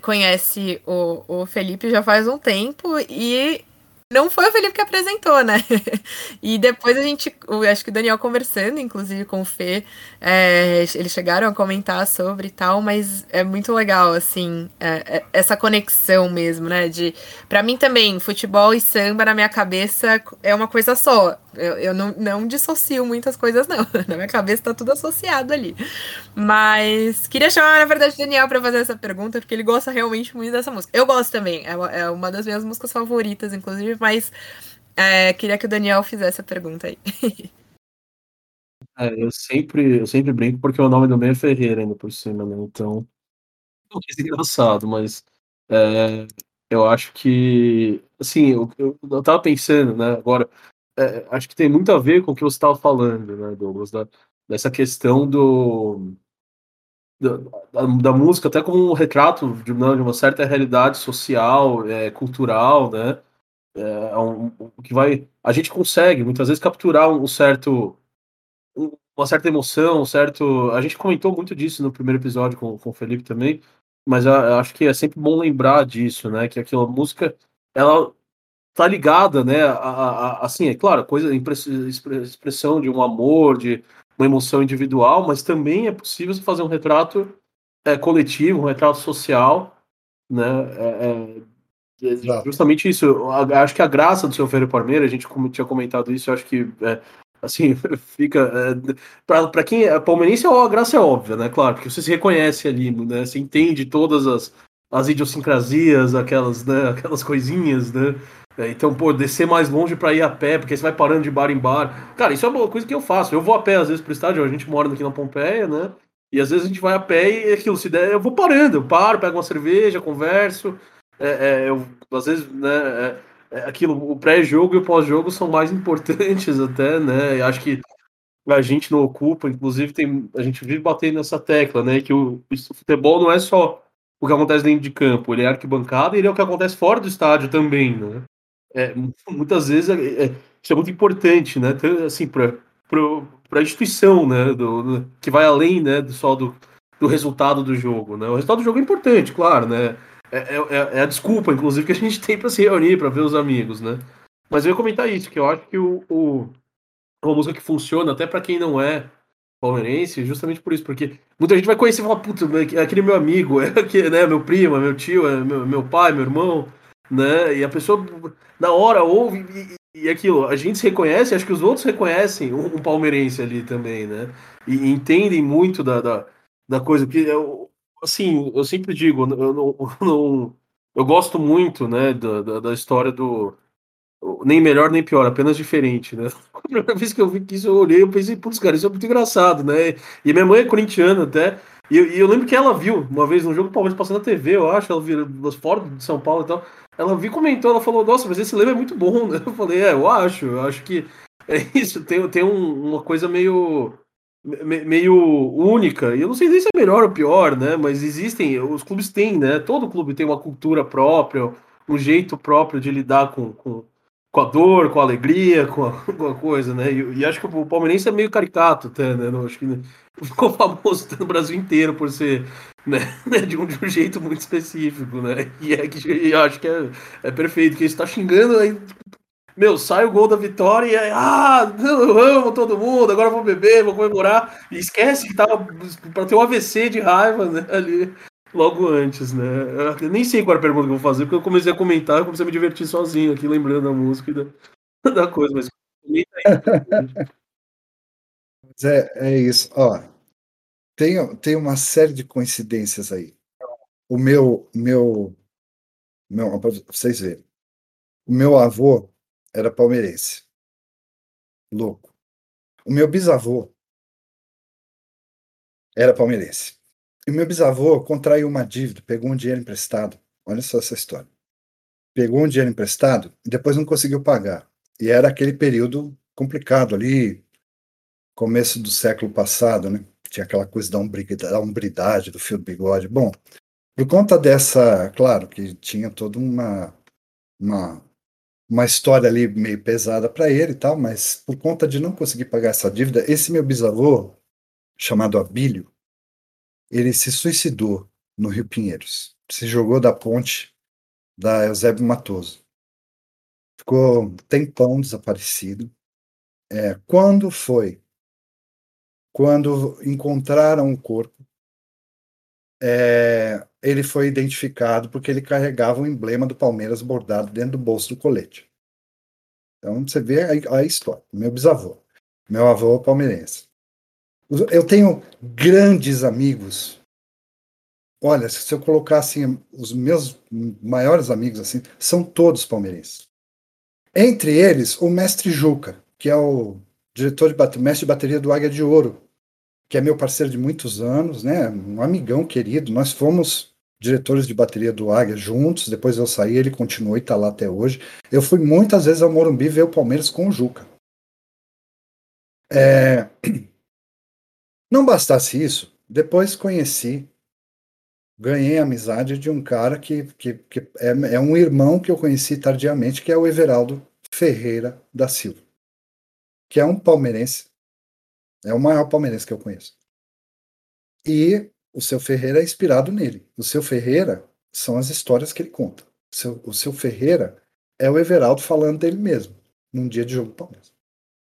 conhece, o, o Felipe já faz um tempo e não foi o Felipe que apresentou, né? e depois a gente, acho que o Daniel conversando, inclusive com o Fê, é, eles chegaram a comentar sobre e tal, mas é muito legal, assim, é, é, essa conexão mesmo, né? De, para mim também, futebol e samba na minha cabeça é uma coisa só. Eu, eu não, não dissocio muitas coisas, não. Na minha cabeça tá tudo associado ali. Mas queria chamar, na verdade, o Daniel para fazer essa pergunta, porque ele gosta realmente muito dessa música. Eu gosto também, é uma, é uma das minhas músicas favoritas, inclusive, mas é, queria que o Daniel fizesse a pergunta aí. É, eu sempre, eu sempre brinco porque o nome do meio é Ferreira ainda por cima, né? Então. É engraçado, mas é, eu acho que. Assim, eu, eu, eu tava pensando, né, agora. É, acho que tem muito a ver com o que você estava falando, né, Douglas? Da, dessa questão do. Da, da, música até como um retrato de uma, de uma certa realidade social, é, cultural, né? É, é um, que vai a gente consegue muitas vezes capturar um, certo uma certa emoção, certo. A gente comentou muito disso no primeiro episódio com, com o Felipe também, mas eu acho que é sempre bom lembrar disso, né? Que aquela música, ela tá ligada, né? A, a, assim, é claro, coisa, expressão de um amor, de uma emoção individual, mas também é possível fazer um retrato é, coletivo, um retrato social, né? É, é, Exato. justamente isso. Acho que a graça do seu Ferreira Palmeira, a gente tinha comentado isso, acho que é, assim fica é, para para quem é palmeirense a graça é óbvia, né? Claro, porque você se reconhece ali, né? Você entende todas as, as idiosincrasias, aquelas, né, aquelas coisinhas, né? É, então, pô, descer mais longe para ir a pé, porque você vai parando de bar em bar. Cara, isso é uma coisa que eu faço. Eu vou a pé às vezes pro estádio, a gente mora aqui na Pompeia, né? E às vezes a gente vai a pé e aquilo, se der, eu vou parando, eu paro, pego uma cerveja, converso. É, é, eu, às vezes, né, é, é aquilo, o pré-jogo e o pós-jogo são mais importantes até, né? E acho que a gente não ocupa, inclusive tem, a gente vive batendo nessa tecla, né? Que o, o futebol não é só o que acontece dentro de campo, ele é arquibancada e ele é o que acontece fora do estádio também, né? É, muitas vezes é, é, isso é muito importante, né? Então, assim, para a instituição, né? Do, do- que vai além, né? Do, só do, do resultado do jogo, né? O resultado do jogo é importante, claro, né? É, é- é a desculpa, inclusive, que a gente tem para se reunir, para ver os amigos, né? Mas eu ia comentar isso, que eu acho que o, o uma música que funciona até para quem não é palmeirense, justamente por isso, porque muita gente vai conhecer e falar, puta, é aquele meu amigo, é aquele, né, meu primo, é meu tio, é meu, meu pai, meu irmão, né? E a pessoa na hora ouve e, e aquilo, a gente se reconhece, acho que os outros reconhecem um, um palmeirense ali também, né? E, e entendem muito da, da, da coisa, porque eu, assim, eu sempre digo, eu não, eu não- eu gosto muito, né, da, da, da história do nem melhor nem pior, apenas diferente, né? A primeira vez que eu vi que isso, eu olhei, eu pensei, putz, cara, isso é muito engraçado, né? E minha mãe é corintiana até, e eu, lembro que ela viu, uma vez, no jogo do Palmeiras passando na TV, eu acho, ela viu fora de São Paulo e tal, ela viu, comentou, ela falou, nossa, mas esse lema é muito bom, né? Eu falei, é, eu acho, eu acho que é isso, tem, tem um- uma coisa meio, me- meio única, e eu não sei se é melhor ou pior, né? Mas existem, os clubes têm, né? Todo clube tem uma cultura própria, um jeito próprio de lidar com, com, com a dor, com a alegria, com a, com a coisa, né? E, e acho que o palmeirense é meio caricato até, né? Não, acho que ficou famoso no Brasil inteiro por ser né, de, um, de um jeito muito específico, né? E é que eu acho que é, é perfeito, que ele está xingando aí. Meu, sai o gol da vitória e aí, ah, eu amo todo mundo, agora vou beber, vou comemorar. E esquece que tava para ter um AVC de raiva, né, ali logo antes, né? Eu nem sei qual era a pergunta que eu vou fazer, porque eu comecei a comentar, eu comecei a me divertir sozinho aqui, lembrando da música e da, da coisa. Mas é, é isso. Ó, tem, tem uma série de coincidências aí. O meu, meu, meu, vocês verem. O meu avô era palmeirense. Louco. O meu bisavô era palmeirense. E meu bisavô contraiu uma dívida, pegou um dinheiro emprestado. Olha só essa história. Pegou um dinheiro emprestado e depois não conseguiu pagar. E era aquele período complicado ali, começo do século passado, né? Tinha aquela coisa da umbridade, da umbridade do fio do bigode. Bom, por conta dessa, claro que tinha toda uma uma, uma história ali meio pesada para ele e tal, mas por conta de não conseguir pagar essa dívida, esse meu bisavô, chamado Abílio, ele se suicidou no Rio Pinheiros. Se jogou da ponte da Eusébio Matoso. Ficou um tempão desaparecido. É, quando foi? Quando encontraram o corpo, é, ele foi identificado porque ele carregava o emblema do Palmeiras bordado dentro do bolso do colete. Então você vê a, a história. Meu bisavô, meu avô palmeirense. Eu tenho grandes amigos. Olha, se eu colocar assim, os meus maiores amigos assim, são todos palmeirenses. Entre eles, o mestre Juca, que é o diretor de bate- mestre de bateria do Águia de Ouro, que é meu parceiro de muitos anos, né? Um amigão querido. Nós fomos diretores de bateria do Águia juntos. Depois eu saí, ele continuou e está lá até hoje. Eu fui muitas vezes ao Morumbi ver o Palmeiras com o Juca. É, Não bastasse isso, depois conheci, ganhei amizade de um cara que, que, que é, é um irmão que eu conheci tardiamente, que é o Everaldo Ferreira da Silva, que é um palmeirense, é o maior palmeirense que eu conheço. E o seu Ferreira é inspirado nele. O seu Ferreira são as histórias que ele conta. O seu, o seu Ferreira é o Everaldo falando dele mesmo, num dia de jogo do Palmeiras.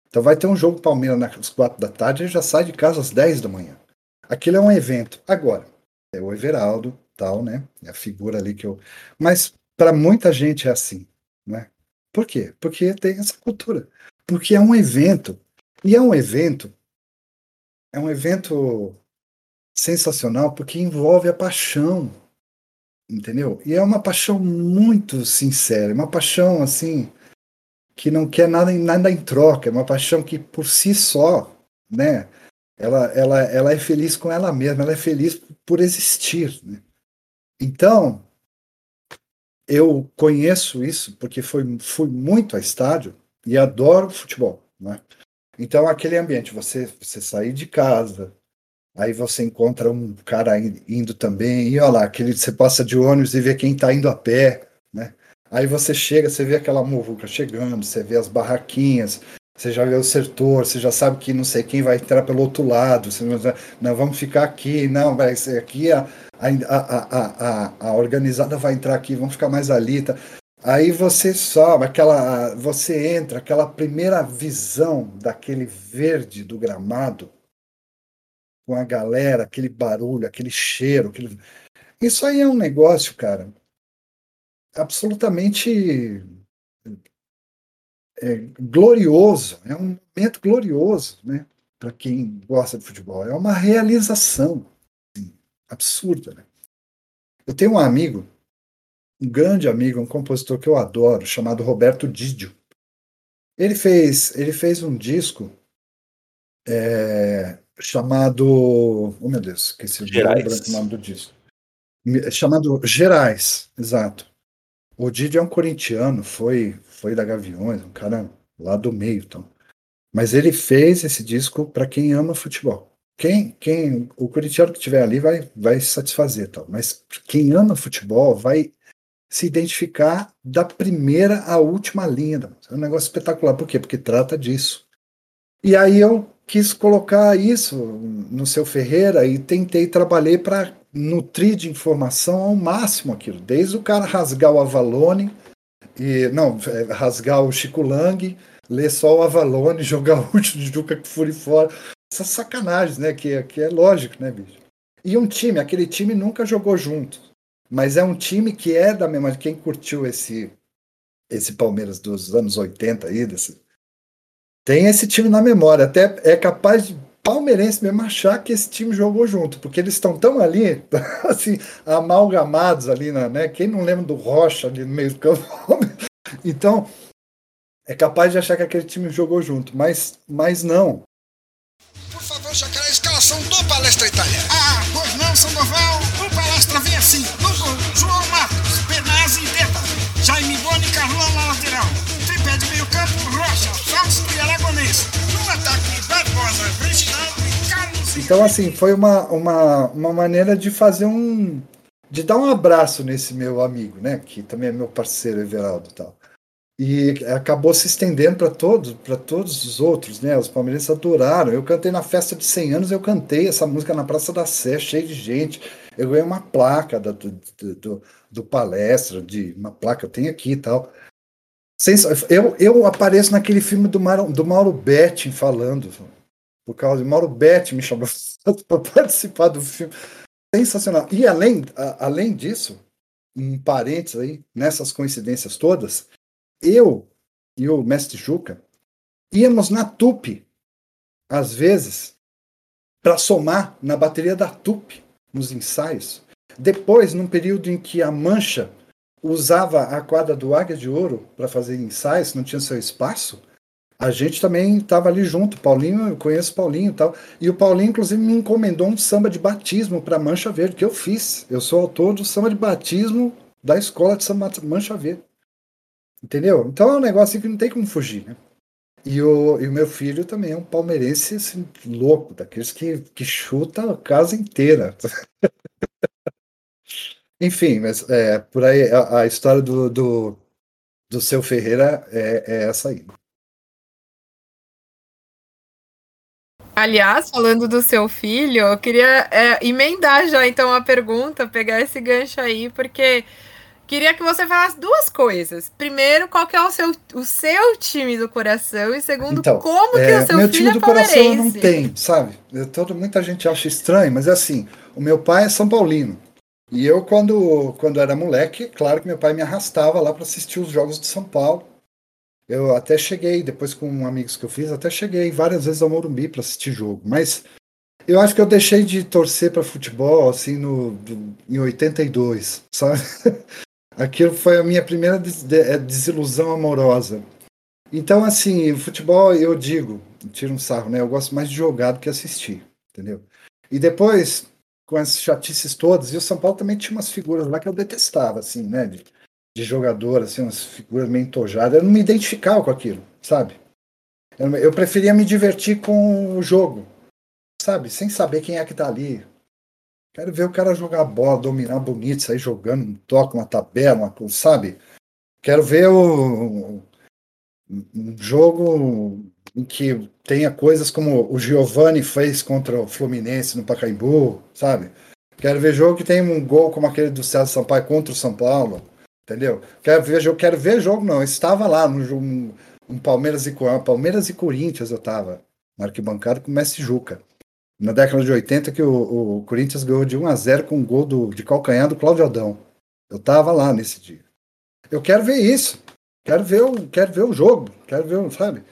Então vai ter um jogo Palmeiras nas quatro da tarde, ele já sai de casa às 10 da manhã. Aquilo é um evento. Agora, é o Everaldo, tal, né? É a figura ali que eu. Mas para muita gente é assim, né? Por quê? Porque tem essa cultura. Porque é um evento. E é um evento. É um evento sensacional porque envolve a paixão. Entendeu? E é uma paixão muito sincera, uma paixão assim que não quer nada, nada em troca, é uma paixão que por si só, né? Ela, ela, ela é feliz com ela mesma, ela é feliz por existir. Né? Então, eu conheço isso porque fui, fui muito a estádio e adoro futebol. Né? Então, aquele ambiente, você, você sair de casa, aí você encontra um cara indo também, e olha lá, aquele, você passa de ônibus e vê quem está indo a pé, né? Aí você chega, você vê aquela muvuca chegando, você vê as barraquinhas, você já vê o setor, você já sabe que não sei quem vai entrar pelo outro lado, você não, vamos ficar aqui, não, vai ser aqui, a, a, a, a, a organizada vai entrar aqui, vamos ficar mais ali, tá? Aí você sobe, aquela, você entra, aquela primeira visão daquele verde do gramado, com a galera, aquele barulho, aquele cheiro, aquele... isso aí é um negócio, cara, absolutamente é, glorioso, é um momento glorioso, né? Para quem gosta de futebol, é uma realização assim, absurda. Né? Eu tenho um amigo um grande amigo, um compositor que eu adoro, chamado Roberto Didio. Ele fez, ele fez um disco é, chamado. Oh meu Deus, esqueci o nome do disco. Chamado Gerais, exato. O Didio é um corintiano, foi, foi da Gaviões, um cara lá do meio. Então. Mas ele fez esse disco para quem ama futebol. Quem, quem, o corintiano que estiver ali vai, vai satisfazer, tal. mas quem ama futebol vai se identificar da primeira à última linha. É um negócio espetacular. Por quê? Porque trata disso. E aí eu quis colocar isso no seu Ferreira e tentei trabalhar para nutrir de informação ao máximo aquilo. Desde o cara rasgar o Avalone, e não, é, rasgar o Chico Lang, ler só o Avalone, jogar o último de Juca Furi fora. Essas sacanagens, né? Que, que é lógico, né, bicho? E um time, aquele time nunca jogou junto. Mas é um time que é da mesma. Quem curtiu esse esse Palmeiras dos anos 80 aí, desse, tem esse time na memória. Até é capaz de palmeirense mesmo achar que esse time jogou junto, porque eles estão tão ali, assim, amalgamados ali, na, né? Quem não lembra do Rocha ali no meio do campo? então, é capaz de achar que aquele time jogou junto, mas, mas não. Por favor, já Então, assim, foi uma, uma, uma maneira de fazer um... De dar um abraço nesse meu amigo, né? Que também é meu parceiro, Everaldo e tal e acabou se estendendo para todos, para todos os outros, né? Os palmeirenses adoraram. Eu cantei na festa de 100 anos, eu cantei essa música na Praça da Sé, cheio de gente. Eu ganhei uma placa do, do, do, do palestra, de uma placa eu tenho aqui e tal. Eu, eu apareço naquele filme do, Mauro, do Mauro Betti falando, por causa de Mauro Betti me chamou para participar do filme. Sensacional. E além, a, além disso, em parênteses aí, nessas coincidências todas, eu e o mestre Juca íamos na TUP, às vezes, para somar na bateria da TUP, nos ensaios. Depois, num período em que a Mancha usava a quadra do Águia de Ouro para fazer ensaios, não tinha seu espaço, a gente também estava ali junto. Paulinho, eu conheço Paulinho e tal. E o Paulinho, inclusive, me encomendou um samba de batismo para Mancha Verde, que eu fiz. Eu sou autor do samba de batismo da escola de samba Mancha Verde. Entendeu? Então é um negócio que não tem como fugir, né? E o, e o meu filho também é um palmeirense assim, louco, daqueles que, que chuta a casa inteira. Enfim, mas é, por aí a, a história do, do, do seu Ferreira é, é essa aí. Aliás, falando do seu filho, eu queria é, emendar já então a pergunta, pegar esse gancho aí, porque Queria que você falasse duas coisas. Primeiro, qual que é o seu, o seu time do coração? E segundo, então, como é, que o seu meu filho time é do coração não tem, sabe? Eu, todo, muita gente acha estranho, mas é assim, o meu pai é São Paulino. E eu, quando, quando era moleque, claro que meu pai me arrastava lá para assistir os jogos de São Paulo. Eu até cheguei, depois com amigos que eu fiz, até cheguei várias vezes ao Morumbi para assistir jogo. Mas eu acho que eu deixei de torcer para futebol assim no, em 82, sabe? Aquilo foi a minha primeira é, desilusão amorosa. Então, assim, futebol, eu digo, tiro um sarro, né? Eu gosto mais de jogar do que assistir, entendeu? E depois, com as chatices todas, e o São Paulo também tinha umas figuras lá que eu detestava, assim, né? De, de jogador, assim, umas figuras meio entojadas. Eu não me identificava com aquilo, sabe? Eu, preferia me divertir com o jogo, sabe? Sem saber quem é que tá ali. Quero ver o cara jogar bola, dominar bonito, sair jogando um toque, uma tabela, uma, sabe? Quero ver o, um jogo em que tenha coisas como o Giovani fez contra o Fluminense no Pacaembu, sabe? Quero ver jogo que tem um gol como aquele do César Sampaio contra o São Paulo, entendeu? Quero ver jogo, quero ver jogo não, eu estava lá no um, um Palmeiras e Palmeiras e Corinthians eu estava na arquibancada com o Messi Juca. Na década de 80 que o, o Corinthians ganhou de 1 a 0 com um gol do, de calcanhar do Cláudio Aldão. Eu estava lá nesse dia. Eu quero ver isso. Quero ver o, quero ver o jogo, quero ver, sabe?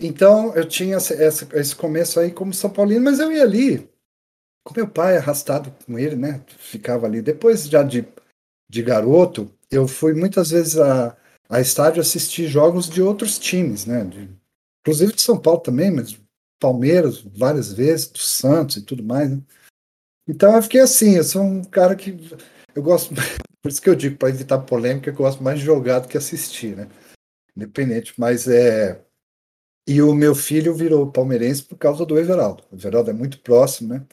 Então eu tinha esse, esse começo aí como São Paulino, mas eu ia ali com meu pai arrastado com ele, né? Ficava ali. Depois já de, de garoto, eu fui muitas vezes a, a estádio assistir jogos de outros times, né? De, inclusive de São Paulo também, mas Palmeiras várias vezes, do Santos e tudo mais. Né? Então eu fiquei assim, eu sou um cara que eu gosto Por isso que eu digo, para evitar polêmica, eu gosto mais de jogar do que assistir, né? Independente, mas é. E o meu filho virou palmeirense por causa do Everaldo. O Everaldo é muito próximo, né?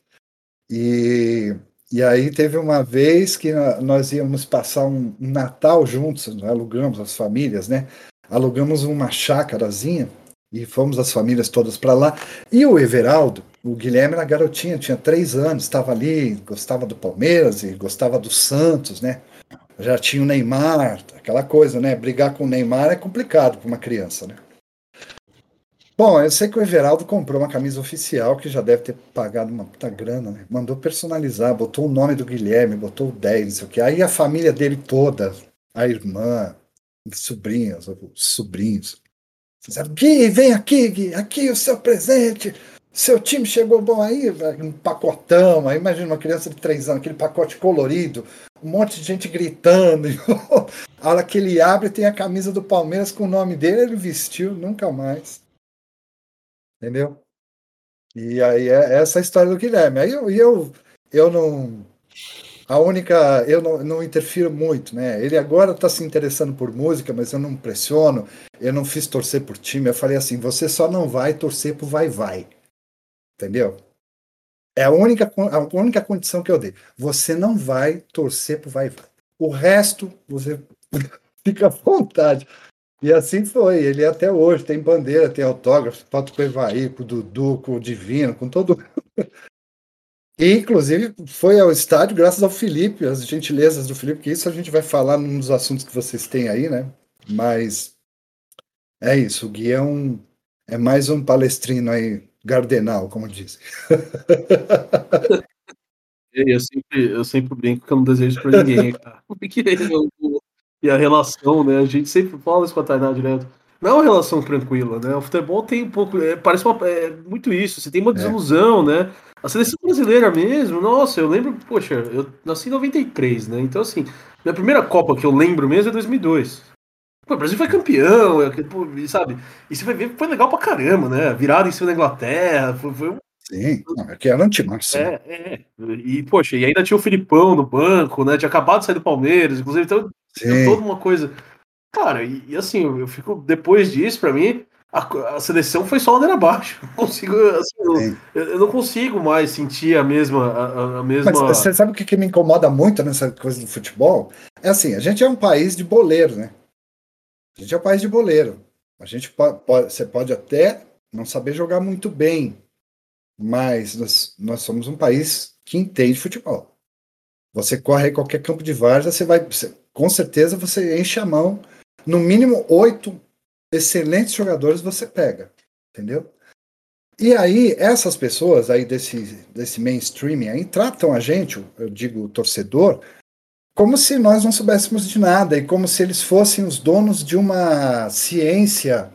E, e aí teve uma vez que nós íamos passar um, Natal juntos, alugamos as famílias, né? Alugamos uma chácarazinha e fomos as famílias todas para lá. E o Everaldo, o Guilherme era garotinho, tinha três anos, estava ali, gostava do Palmeiras e gostava do Santos, né? já tinha o Neymar, aquela coisa, né? Brigar com o Neymar é complicado para uma criança, né? Bom, eu sei que o Everaldo comprou uma camisa oficial que já deve ter pagado uma puta grana, né? Mandou personalizar, botou o nome do Guilherme, botou o 10, não sei o que. Aí a família dele toda, a irmã, sobrinhas, os sobrinhos, fizeram: Gui, vem aqui, Gui, aqui o seu presente. Seu time chegou bom aí, um pacotão. Aí imagina uma criança de três anos, aquele pacote colorido, um monte de gente gritando. a hora que ele abre, tem a camisa do Palmeiras com o nome dele, ele vestiu, nunca mais. Entendeu? E aí é essa história do Guilherme. Aí eu, eu, eu não. A única. Eu não, não interfiro muito, né? Ele agora está se interessando por música, mas eu não pressiono. Eu não fiz torcer por time. Eu falei assim: você só não vai torcer por vai-vai. Entendeu? É a única, a única condição que eu dei. Você não vai torcer pro vai vai. O resto, você fica à vontade. E assim foi. Ele até hoje tem bandeira, tem autógrafo, foto com o Evaí, com o Dudu, com o Divino, com todo. E, inclusive, foi ao estádio graças ao Felipe, as gentilezas do Felipe, que isso a gente vai falar num dos assuntos que vocês têm aí, né? Mas é isso, o Gui é, um, é mais um palestrino aí Gardenal, como dizem. eu, sempre, eu sempre brinco que eu não desejo para ninguém, cara. Porque e a relação, né? A gente sempre fala isso com a Tainá direto. Não é uma relação tranquila, né? O futebol tem um pouco. É, parece uma, é, muito isso. Você tem uma é. desilusão, é. né? A seleção brasileira mesmo, nossa, eu lembro, poxa, eu nasci em 93, né? Então, assim, minha primeira Copa que eu lembro mesmo é 2002. Pô, o Brasil foi campeão, é, sabe? E você vai ver foi legal pra caramba, né? Virada em cima da Inglaterra, foi, foi um... Sim, aqui era antimáximo. É, é. E, poxa, e ainda tinha o Filipão no banco, né? Tinha acabado de sair do Palmeiras, inclusive, então tinha toda uma coisa. Cara, e, e, assim, eu fico, depois disso, pra mim, a, a seleção foi só ladeira abaixo. Não consigo, assim, eu, eu, não consigo mais sentir a mesma. A, a mesma... Mas você sabe o que, que me incomoda muito nessa coisa do futebol? É assim, a gente é um país de boleiro, né? A gente é um país de boleiro. A gente pode, pode, você pode até não saber jogar muito bem, mas nós, nós somos um país que entende futebol. Você corre qualquer campo de várzea, você vai, com certeza você enche a mão. No mínimo oito excelentes jogadores você pega, entendeu? E aí essas pessoas aí desse desse mainstream aí tratam a gente, eu digo o torcedor, como se nós não soubéssemos de nada e como se eles fossem os donos de uma ciência,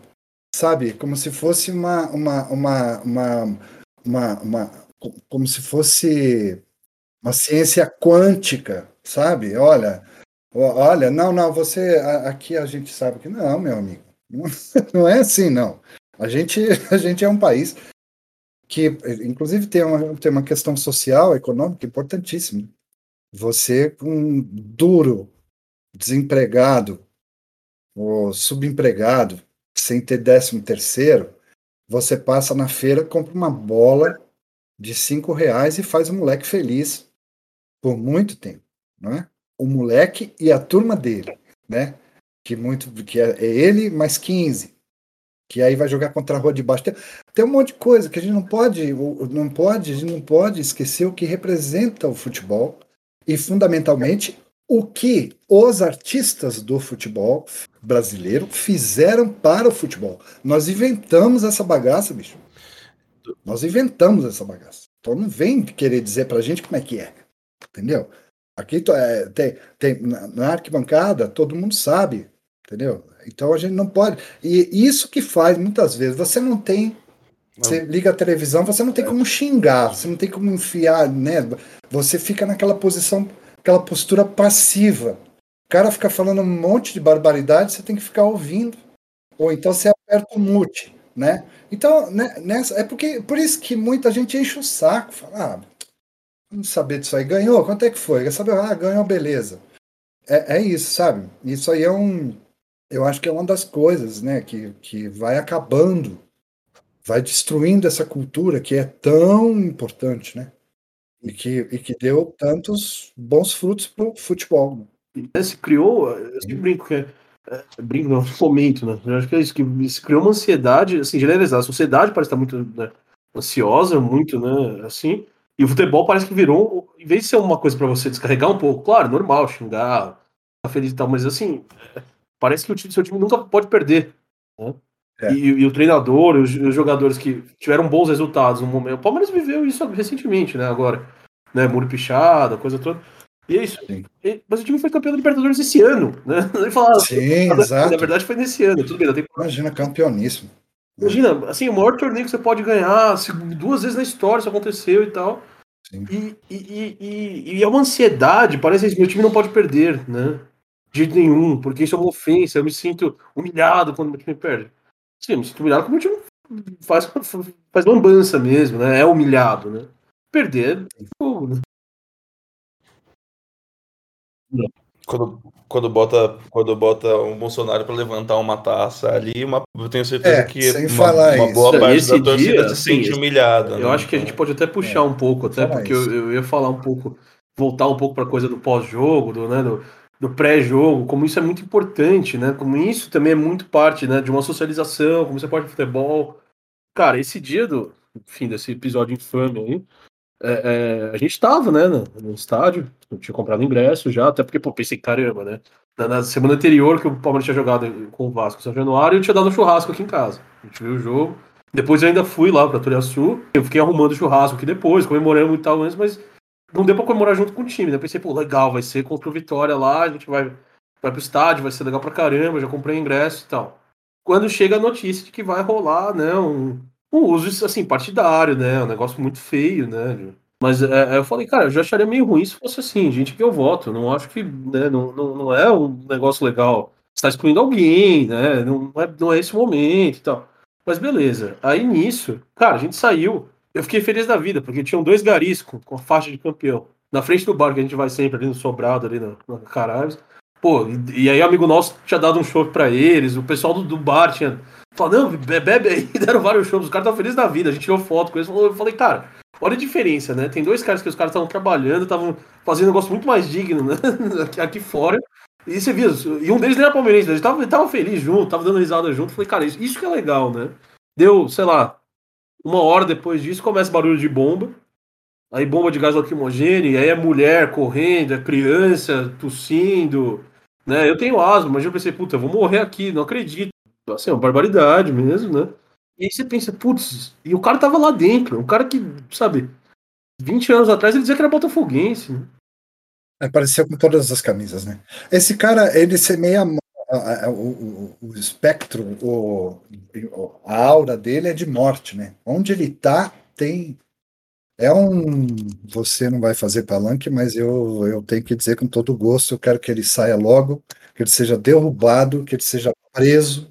sabe? Como se fosse uma uma uma uma, uma, uma como se fosse uma ciência quântica, sabe? Olha, olha, não, não, você aqui a gente sabe que não, meu amigo, não é assim, não. A gente a gente é um país que, inclusive, tem uma, tem uma questão social, econômica importantíssima. Você, com duro, desempregado, ou subempregado, sem ter décimo terceiro, você passa na feira, compra uma bola de cinco reais e faz o moleque feliz por muito tempo, não é? O moleque e a turma dele, né? Que muito, que é, é ele mais 15, que aí vai jogar contra a rua de baixo. Tem, tem, um monte de coisa que a gente não pode, não pode, a gente não pode esquecer o que representa o futebol e fundamentalmente o que os artistas do futebol brasileiro fizeram para o futebol. Nós inventamos essa bagaça, bicho. Nós inventamos essa bagaça. Então não vem querer dizer pra gente como é que é. Entendeu? Aqui é, tem, tem, na arquibancada, todo mundo sabe. Entendeu? Então a gente não pode. E isso que faz muitas vezes, você não tem. Você liga a televisão, você não tem como xingar, você não tem como enfiar, né? Você fica naquela posição, aquela postura passiva. Cara fica falando um monte de barbaridade, você tem que ficar ouvindo. Ou então você aperta o mute, né? Então, né, nessa, é porque por isso que muita gente enche o saco, fala, ah, vamos saber disso aí. Ganhou? Quanto é que foi? Quer saber? Ah, ganhou, beleza. É, é isso, sabe? Isso aí é um. Eu acho que é uma das coisas, né, que, que vai acabando, vai destruindo essa cultura que é tão importante, né? E que, e que deu tantos bons frutos para o futebol. Né? Se criou, eu sempre brinco que é, é, brinco no momento, né? Eu acho que é isso, que se criou uma ansiedade, assim, generalizada. A sociedade parece estar muito né, ansiosa, muito, né, assim, e o futebol parece que virou, em vez de ser uma coisa para você descarregar um pouco, claro, normal, xingar, ficar feliz e tal, mas assim, parece que o time, seu time nunca pode perder. Né? É. E, e, o treinador, os, os, jogadores que tiveram bons resultados no momento. O Palmeiras viveu isso recentemente, né? Agora, né? Muro pichado, coisa toda. É isso. E, mas o time foi campeão da Libertadores esse ano, né? Falar, Sim, exato. Na verdade foi nesse ano, tudo bem. Tem... Imagina, campeoníssimo. Imagina, assim, o maior torneio que você pode ganhar, duas vezes na história isso aconteceu e tal. E, e, e, e, é uma ansiedade, parece que meu time não pode perder, né? De jeito nenhum, porque isso é uma ofensa, eu me sinto humilhado quando meu time perde. Sim, eu me sinto humilhado quando meu time faz, faz lambança mesmo, né? É humilhado, né? Perder, pô, né? Não. Quando, quando, bota, quando bota um Bolsonaro para levantar uma taça ali, uma, eu tenho certeza é, que uma, uma, boa isso. parte da torcida dia, se sente humilhada. Eu né? acho que a gente pode até puxar é, um pouco, até porque eu, eu, ia falar um pouco, voltar um pouco para a coisa do pós-jogo, do, né, do, do pré-jogo, como isso é muito importante, né? Como isso também é muito parte né, de uma socialização, como você pode futebol. Cara, esse dia do fim desse episódio infame aí, é, é, a gente tava, né, no, no, estádio, eu tinha comprado ingresso já, até porque, pô, pensei, caramba, né? Na, na, semana anterior que o Palmeiras tinha jogado com o Vasco São Januário, eu tinha dado um churrasco aqui em casa. A gente viu o jogo. Depois eu ainda fui lá pra Turiaçu, eu fiquei arrumando churrasco aqui depois, comemorando e tal antes, mas não deu pra comemorar junto com o time. Né? Pensei, pô, legal, vai ser contra o Vitória lá, a gente vai, vai pro estádio, vai ser legal pra caramba, já comprei ingresso e tal. Quando chega a notícia de que vai rolar, né, um, um uso, assim, partidário, né? Um negócio muito feio, né? Mas é, eu falei, cara, eu já acharia meio ruim se fosse assim, gente que eu voto. Não acho que, né, não, não, não é um negócio legal. Você tá excluindo alguém, né? Não é, não é esse momento e tal. Mas beleza. Aí nisso, cara, a gente saiu. Eu fiquei feliz da vida, porque tinham dois garis com, com a faixa de campeão. Na frente do bar que a gente vai sempre ali no sobrado, ali na, na. Pô, e, e aí amigo nosso tinha dado um show para eles, o pessoal do, do bar tinha falado, não, bebe aí, deram vários shows, os caras estavam felizes da vida, a gente tirou foto com eles, eu falei, cara, olha a diferença, né? Tem dois caras que os caras estavam trabalhando, estavam fazendo um negócio muito mais digno, né? aqui, aqui fora. E você viu, e um deles era palmeirense, ele tava, ele tava feliz junto, tava dando risada junto. Falei, cara, isso, isso que é legal, né? Deu, sei lá, uma hora depois disso, começa barulho de bomba. Aí bomba de gás lacrimogêneo, aí é mulher correndo, é criança tossindo, né? Eu tenho asma, mas eu pensei, puta, eu vou morrer aqui, não acredito. Assim, é uma barbaridade mesmo, né? E aí você pensa, putz, e o cara tava lá dentro, um cara que, sabe, 20 anos atrás ele dizia que era botafoguense, né? Apareceu com todas as camisas, né? Esse cara, ele semeia o, o- o espectro, o, a aura dele é de morte, né? Onde ele tá, tem. É um. Você não vai fazer palanque, mas eu, eu tenho que dizer com todo gosto: eu quero que ele saia logo, que ele seja derrubado, que ele seja preso,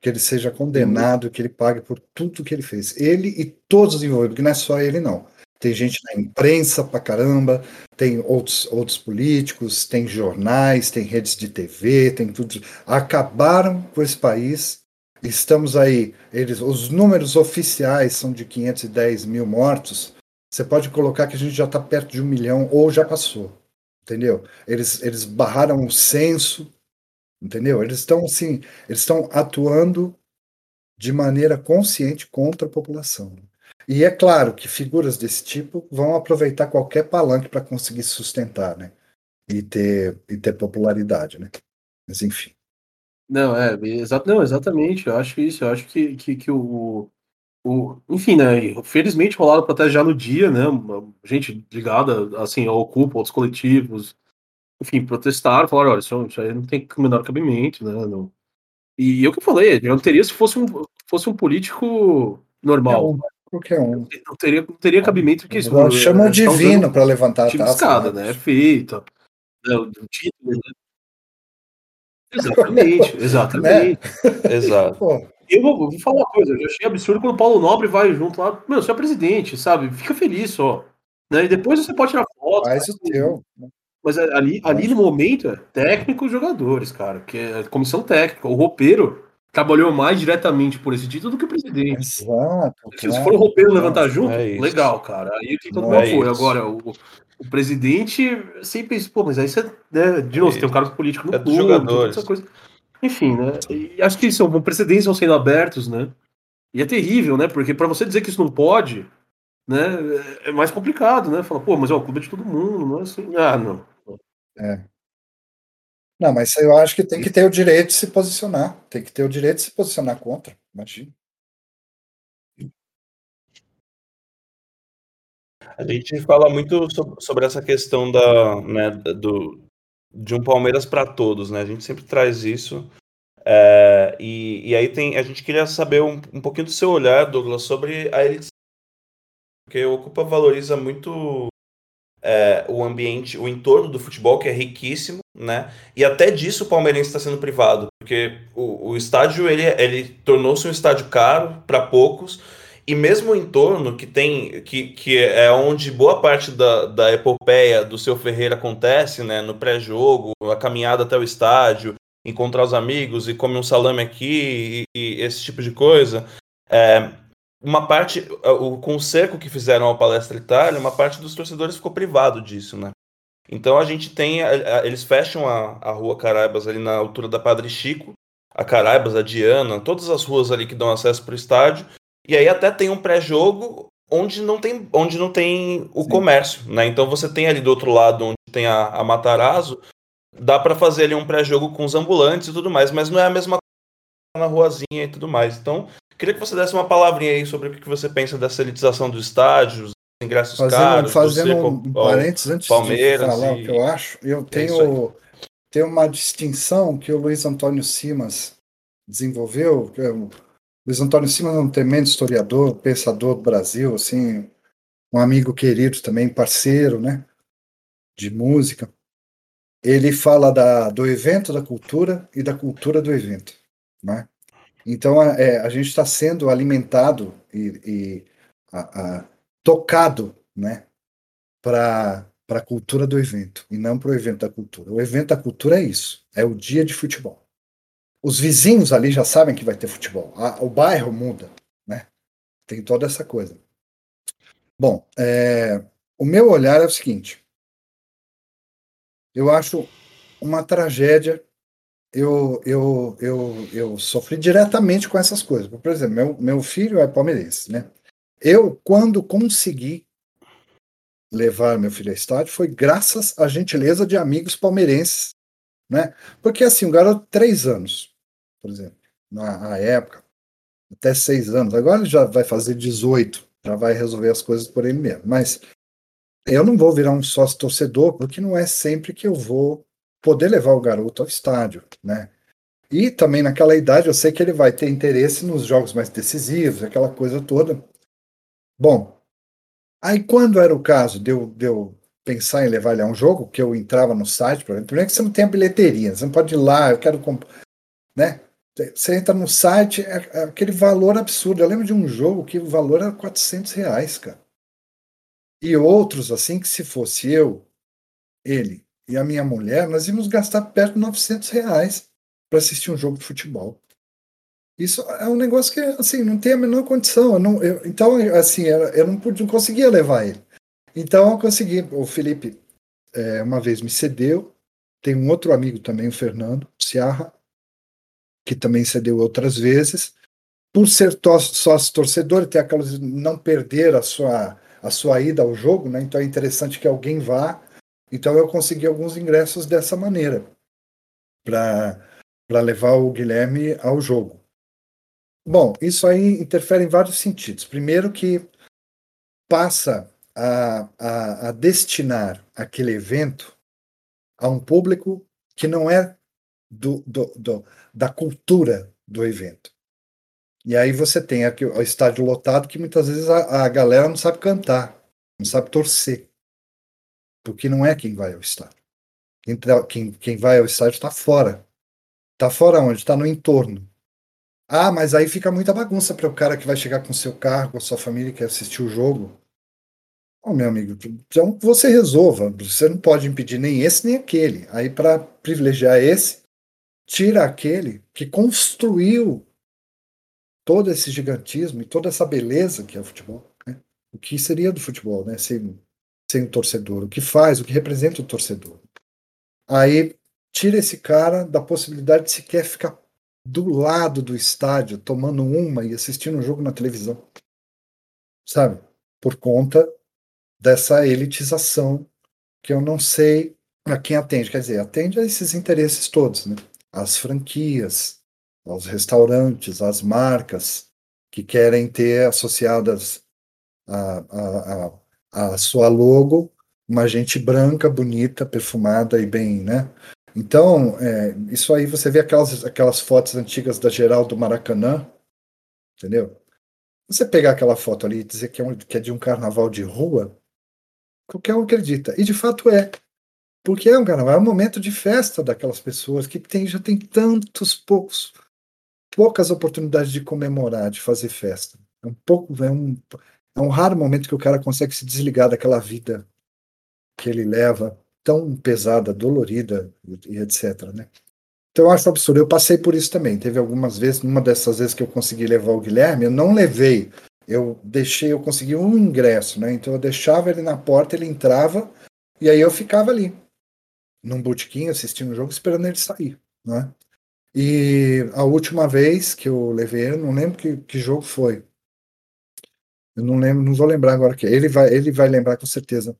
que ele seja condenado, que ele pague por tudo que ele fez. Ele e todos os envolvidos, porque não é só ele, não. Tem gente na imprensa pra caramba, tem outros, outros políticos, tem jornais, tem redes de TV, tem tudo. Acabaram com esse país. Estamos aí, eles, os números oficiais são de 510 mil mortos. Você pode colocar que a gente já está perto de um milhão ou já passou, entendeu? Eles, eles barraram o censo, entendeu? Eles estão assim, eles estão atuando de maneira consciente contra a população. E é claro que figuras desse tipo vão aproveitar qualquer palanque para conseguir se sustentar, né? E ter, e ter popularidade, né? Mas enfim. Não, é, não, exatamente. Eu acho isso. Eu acho que, que, que o, o. Enfim, né? Felizmente rolaram protestos já no dia, né? Gente ligada assim, ao Ocupa, outros coletivos. Enfim, protestaram, falaram, olha, isso, isso aí não tem o menor cabimento, né? Não. E eu que falei, eu não teria se fosse um, fosse um político normal. Qualquer um. Não teria, não teria cabimento que isso. Chama o é, tá divino para levantar a taça. escada, né? É feita. Né? O título, né? Exatamente, exatamente. Exato. Pô, Eu vou, vou falar uma coisa, eu achei absurdo quando o Paulo Nobre vai junto lá. Meu, você é presidente, sabe? Fica feliz só. Né? E depois você pode tirar foto. faz o teu. Mas ali, ali no momento é técnico e jogadores, cara. Que é comissão técnica. O roupeiro trabalhou mais diretamente por esse título do que o presidente. Exato. Se claro. for o roupeiro levantar junto, é legal, cara. Aí tem todo Não meu é apoio. isso. Agora, o, o presidente sempre pensa, pô, mas aí você, né, de novo, você tem um cargo político no É clube, jogadores. essa coisa. Enfim, né? E acho que são precedentes vão sendo abertos, né? E é terrível, né? Porque pra você dizer que isso não pode, né, é mais complicado, né? Fala, pô, mas ó, o clube é de todo mundo, não é assim. Ah, não. Não, mas eu acho que tem que ter o direito de se posicionar. Tem que ter o direito de se posicionar contra. Imagina. A gente fala muito so- sobre essa questão da, né, do, de um Palmeiras para todos, né? A gente sempre traz isso. É, e, e aí tem, a gente queria saber um, um pouquinho do seu olhar, Douglas, sobre a elite. Porque o Ocupa valoriza muito é, o ambiente, o entorno do futebol, que é riquíssimo, né? E até disso o palmeirense está sendo privado, porque o, o estádio ele, ele tornou-se um estádio caro para poucos, e mesmo o entorno que tem, que, que é onde boa parte da, da epopeia do seu Ferreira acontece, né? No pré-jogo, a caminhada até o estádio, encontrar os amigos e comer um salame aqui e, e esse tipo de coisa. É, uma parte, o, com o cerco que fizeram ao Palestra Itália, uma parte dos torcedores ficou privado disso, né? Então a gente tem, a- a- eles fecham a, a rua Caraibas ali na altura da Padre Chico, a Caraibas, a Diana, todas as ruas ali que dão acesso para o estádio, e aí até tem um pré-jogo onde não tem, onde não tem o Sim. comércio, né? Então você tem ali do outro lado onde tem a, a Matarazzo, dá para fazer ali um pré-jogo com os ambulantes e tudo mais, mas não é a mesma coisa na ruazinha e tudo mais. Então, queria que você desse uma palavrinha aí sobre o que você pensa dessa elitização do estádio, os ingressos Fazendo, caros, fazendo do cerco um parêntenses antes Palmeiras de falar e- o que eu acho, eu É tenho, tenho uma distinção que o Luiz Antônio Simas desenvolveu. É Luiz Antônio Simas é um tremendo historiador, pensador do Brasil, assim, um amigo querido também, parceiro, né, de música. Ele fala da, do evento da cultura e da cultura do evento, né? Então a, é, a gente está sendo alimentado e, e a- a- tocado, né, para a cultura do evento e não para o evento da cultura. O evento da cultura é isso, é o dia de futebol. Os vizinhos ali já sabem que vai ter futebol. A- o bairro muda, né? Tem toda essa coisa. Bom, é, o meu olhar é o seguinte. Eu acho uma tragédia. Eu, eu, eu, eu sofri diretamente com essas coisas. Por exemplo, meu, meu filho é palmeirense, né? Eu, quando consegui levar meu filho ao estádio, foi graças à gentileza de amigos palmeirenses, né? Porque assim, um garoto de três anos, por exemplo, na, na época, até seis anos, agora ele já vai fazer 18, já vai resolver as coisas por ele mesmo. Mas Eu não vou virar um sócio torcedor, porque não é sempre que eu vou poder levar o garoto ao estádio, né? E também naquela idade eu sei que ele vai ter interesse nos jogos mais decisivos, aquela coisa toda. Bom, aí quando era o caso de eu, de eu pensar em levar ele a um jogo, que eu entrava no site, por exemplo, primeiro que você não tem a bilheteria, você não pode ir lá, eu quero comprar, né? Você entra no site, é, é aquele valor absurdo. Eu lembro de um jogo que o valor era 400 reais, cara. E outros, assim, que se fosse eu, ele e a minha mulher, nós íamos gastar perto de 900 reais para assistir um jogo de futebol. Isso é um negócio que, assim, não tem a menor condição. Eu não, eu, então, assim, eu, não, podia, não conseguia levar ele. Então, eu consegui. O Felipe, é, uma vez me cedeu. Tem um outro amigo também, o Fernando Ciarra, que também cedeu outras vezes. Por ser sócio torcedor, ter aquelas não perder a sua a sua ida ao jogo, né? Então é interessante que alguém vá. Então eu consegui alguns ingressos dessa maneira para levar o Guilherme ao jogo. Bom, isso aí interfere em vários sentidos. Primeiro que passa a, a, a destinar aquele evento a um público que não é do, do, do, da cultura do evento. E aí você tem aqui o estádio lotado que muitas vezes a, a galera não sabe cantar, não sabe torcer. Porque não é quem vai ao estádio. Quem, quem, quem vai ao estádio está fora. Está fora onde? Está no entorno. Ah, mas aí fica muita bagunça para o cara que vai chegar com seu carro, com a sua família, que quer assistir o jogo. Oh, meu amigo, então você resolva. Você não pode impedir nem esse nem aquele. Aí, para privilegiar esse, tira aquele que construiu todo esse gigantismo e toda essa beleza que é o futebol. Né? O que seria do futebol, né? Sem, sem o torcedor. O que faz, o que representa o torcedor. Aí tira esse cara da possibilidade de sequer ficar do lado do estádio, tomando uma e assistindo um jogo na televisão. Sabe? Por conta dessa elitização que eu não sei a quem atende. Quer dizer, atende a esses interesses todos, né? As franquias, aos restaurantes, às marcas que querem ter associadas a, a, a, a sua logo uma gente branca, bonita, perfumada e bem, né? Então, é, isso aí você vê aquelas, aquelas fotos antigas da geral do Maracanã, entendeu? Você pegar aquela foto ali e dizer que é, um, que é de um carnaval de rua, qualquer um acredita. E de fato é. Porque é um carnaval, é um momento de festa daquelas pessoas que tem, já tem tantos poucos poucas oportunidades de comemorar, de fazer festa. É um pouco, é um, é um raro momento que o cara consegue se desligar daquela vida que ele leva tão pesada, dolorida e, etc. Né? Então eu acho absurdo. Eu passei por isso também. Teve algumas vezes, numa dessas vezes que eu consegui levar o Guilherme, eu não levei. Eu deixei, eu consegui um ingresso, né? Então eu deixava ele na porta, ele entrava e aí eu ficava ali, num botequim, assistindo o jogo, esperando ele sair, né? E a última vez que eu levei ele, não lembro que, que jogo foi. Eu não lembro, não vou lembrar agora que ele vai, ele vai lembrar com certeza.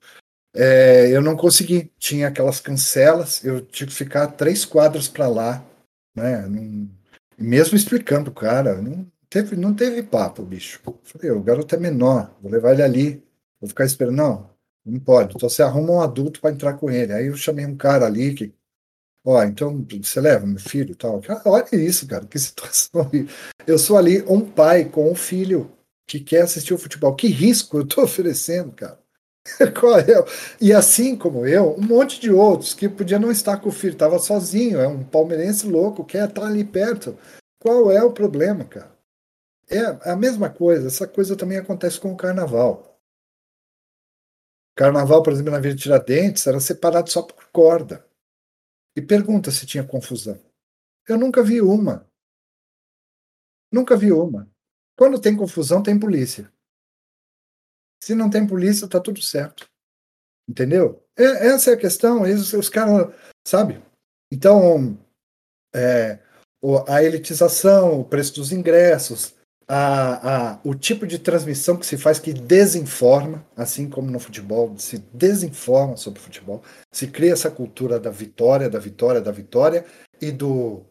É, eu não consegui, tinha aquelas cancelas, eu tive que ficar três quadras para lá, né? Não, mesmo explicando cara, não teve, não teve papo, bicho. Falei, o garoto é menor, vou levar ele ali, vou ficar esperando. Não, não pode. Então você arruma um adulto para entrar com ele. Aí eu chamei um cara ali que Ó, então você leva meu filho tal. olha isso, cara, que situação. Eu sou ali um pai com um filho que quer assistir o futebol. Que risco eu estou oferecendo, cara? Qual é? E assim como eu, um monte de outros que podia não estar com o filho, estava sozinho, é um palmeirense louco, quer estar ali perto. Qual é o problema, cara? É a mesma coisa, essa coisa também acontece com o carnaval. Carnaval, por exemplo, na Vila Tiradentes era separado só por corda e pergunta se tinha confusão. Eu nunca vi uma. Nunca vi uma. Quando tem confusão, tem polícia. Se não tem polícia, está tudo certo. Entendeu? É, essa é a questão. Os caras, sabe? Então, é, a elitização, o preço dos ingressos, a, a, o tipo de transmissão que se faz que desinforma, assim como no futebol, se desinforma sobre o futebol, se cria essa cultura da vitória, da vitória, da vitória e do,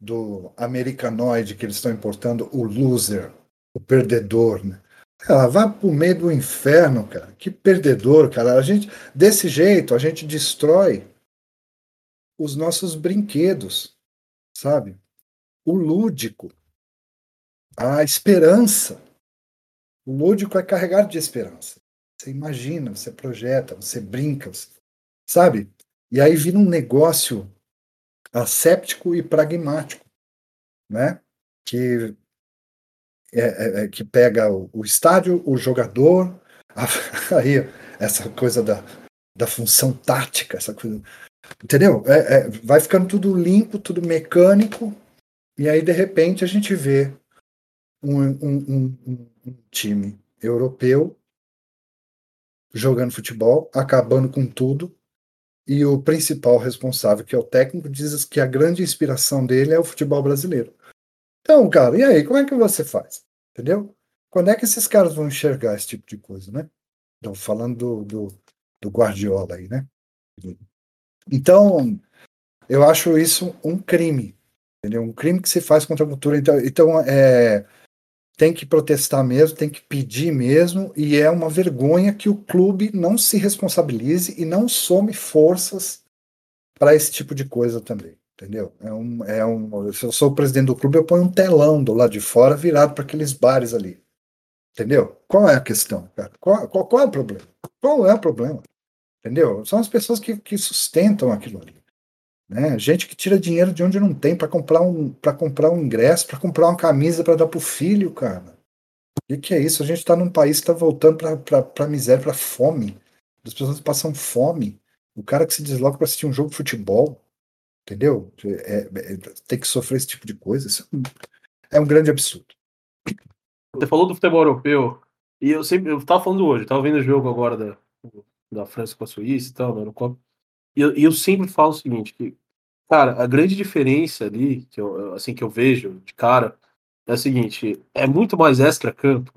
do americanoide que eles estão importando, o loser, o perdedor. Né? Ela vai pro meio do inferno, cara. Que perdedor, cara. A gente, desse jeito, a gente destrói os nossos brinquedos, sabe? O lúdico, a esperança. O lúdico é carregado de esperança. Você imagina, você projeta, você brinca, sabe? E aí vira um negócio asséptico e pragmático, né? Que é, é, é, que pega o, o, estádio, o jogador, a, aí essa coisa da, da função tática, essa coisa, entendeu? É, é, vai ficando tudo limpo, tudo mecânico, e aí de repente a gente vê um, um, um, um time europeu jogando futebol, acabando com tudo, e o principal responsável, que é o técnico, diz que a grande inspiração dele é o futebol brasileiro. Então, cara, e aí, como é que você faz? Entendeu? Quando é que esses caras vão enxergar esse tipo de coisa, né? Então, falando do, do, Guardiola aí, né? Então, eu acho isso um crime, entendeu? Um crime que se faz contra a cultura. Então, então é, tem que protestar mesmo, tem que pedir mesmo, e é uma vergonha que o clube não se responsabilize e não some forças para esse tipo de coisa também entendeu? É um, é um, se eu sou o presidente do clube, eu ponho um telão do lado de fora virado para aqueles bares ali. Entendeu? Qual é a questão, cara? Qual, qual, qual, é o problema? Qual é o problema? Entendeu? São as pessoas que, que sustentam aquilo ali. Né? Gente que tira dinheiro de onde não tem para comprar um para comprar um ingresso, para comprar uma camisa para dar pro filho, cara. O que, que, é isso? A gente está num país que está voltando para miséria, para fome. As pessoas passam fome. O cara que se desloca para assistir um jogo de futebol, Entendeu? É, é, que sofrer esse tipo de coisa. Isso é um grande absurdo. Você falou do futebol europeu, e eu sempre. Eu tava falando hoje, tava vendo o jogo agora da, da França com a Suíça e tal, da Eurocopa. E eu, eu sempre falo o seguinte: que, cara, a grande diferença ali, que eu, assim, que eu vejo de cara, é a seguinte: é muito mais extra-campo.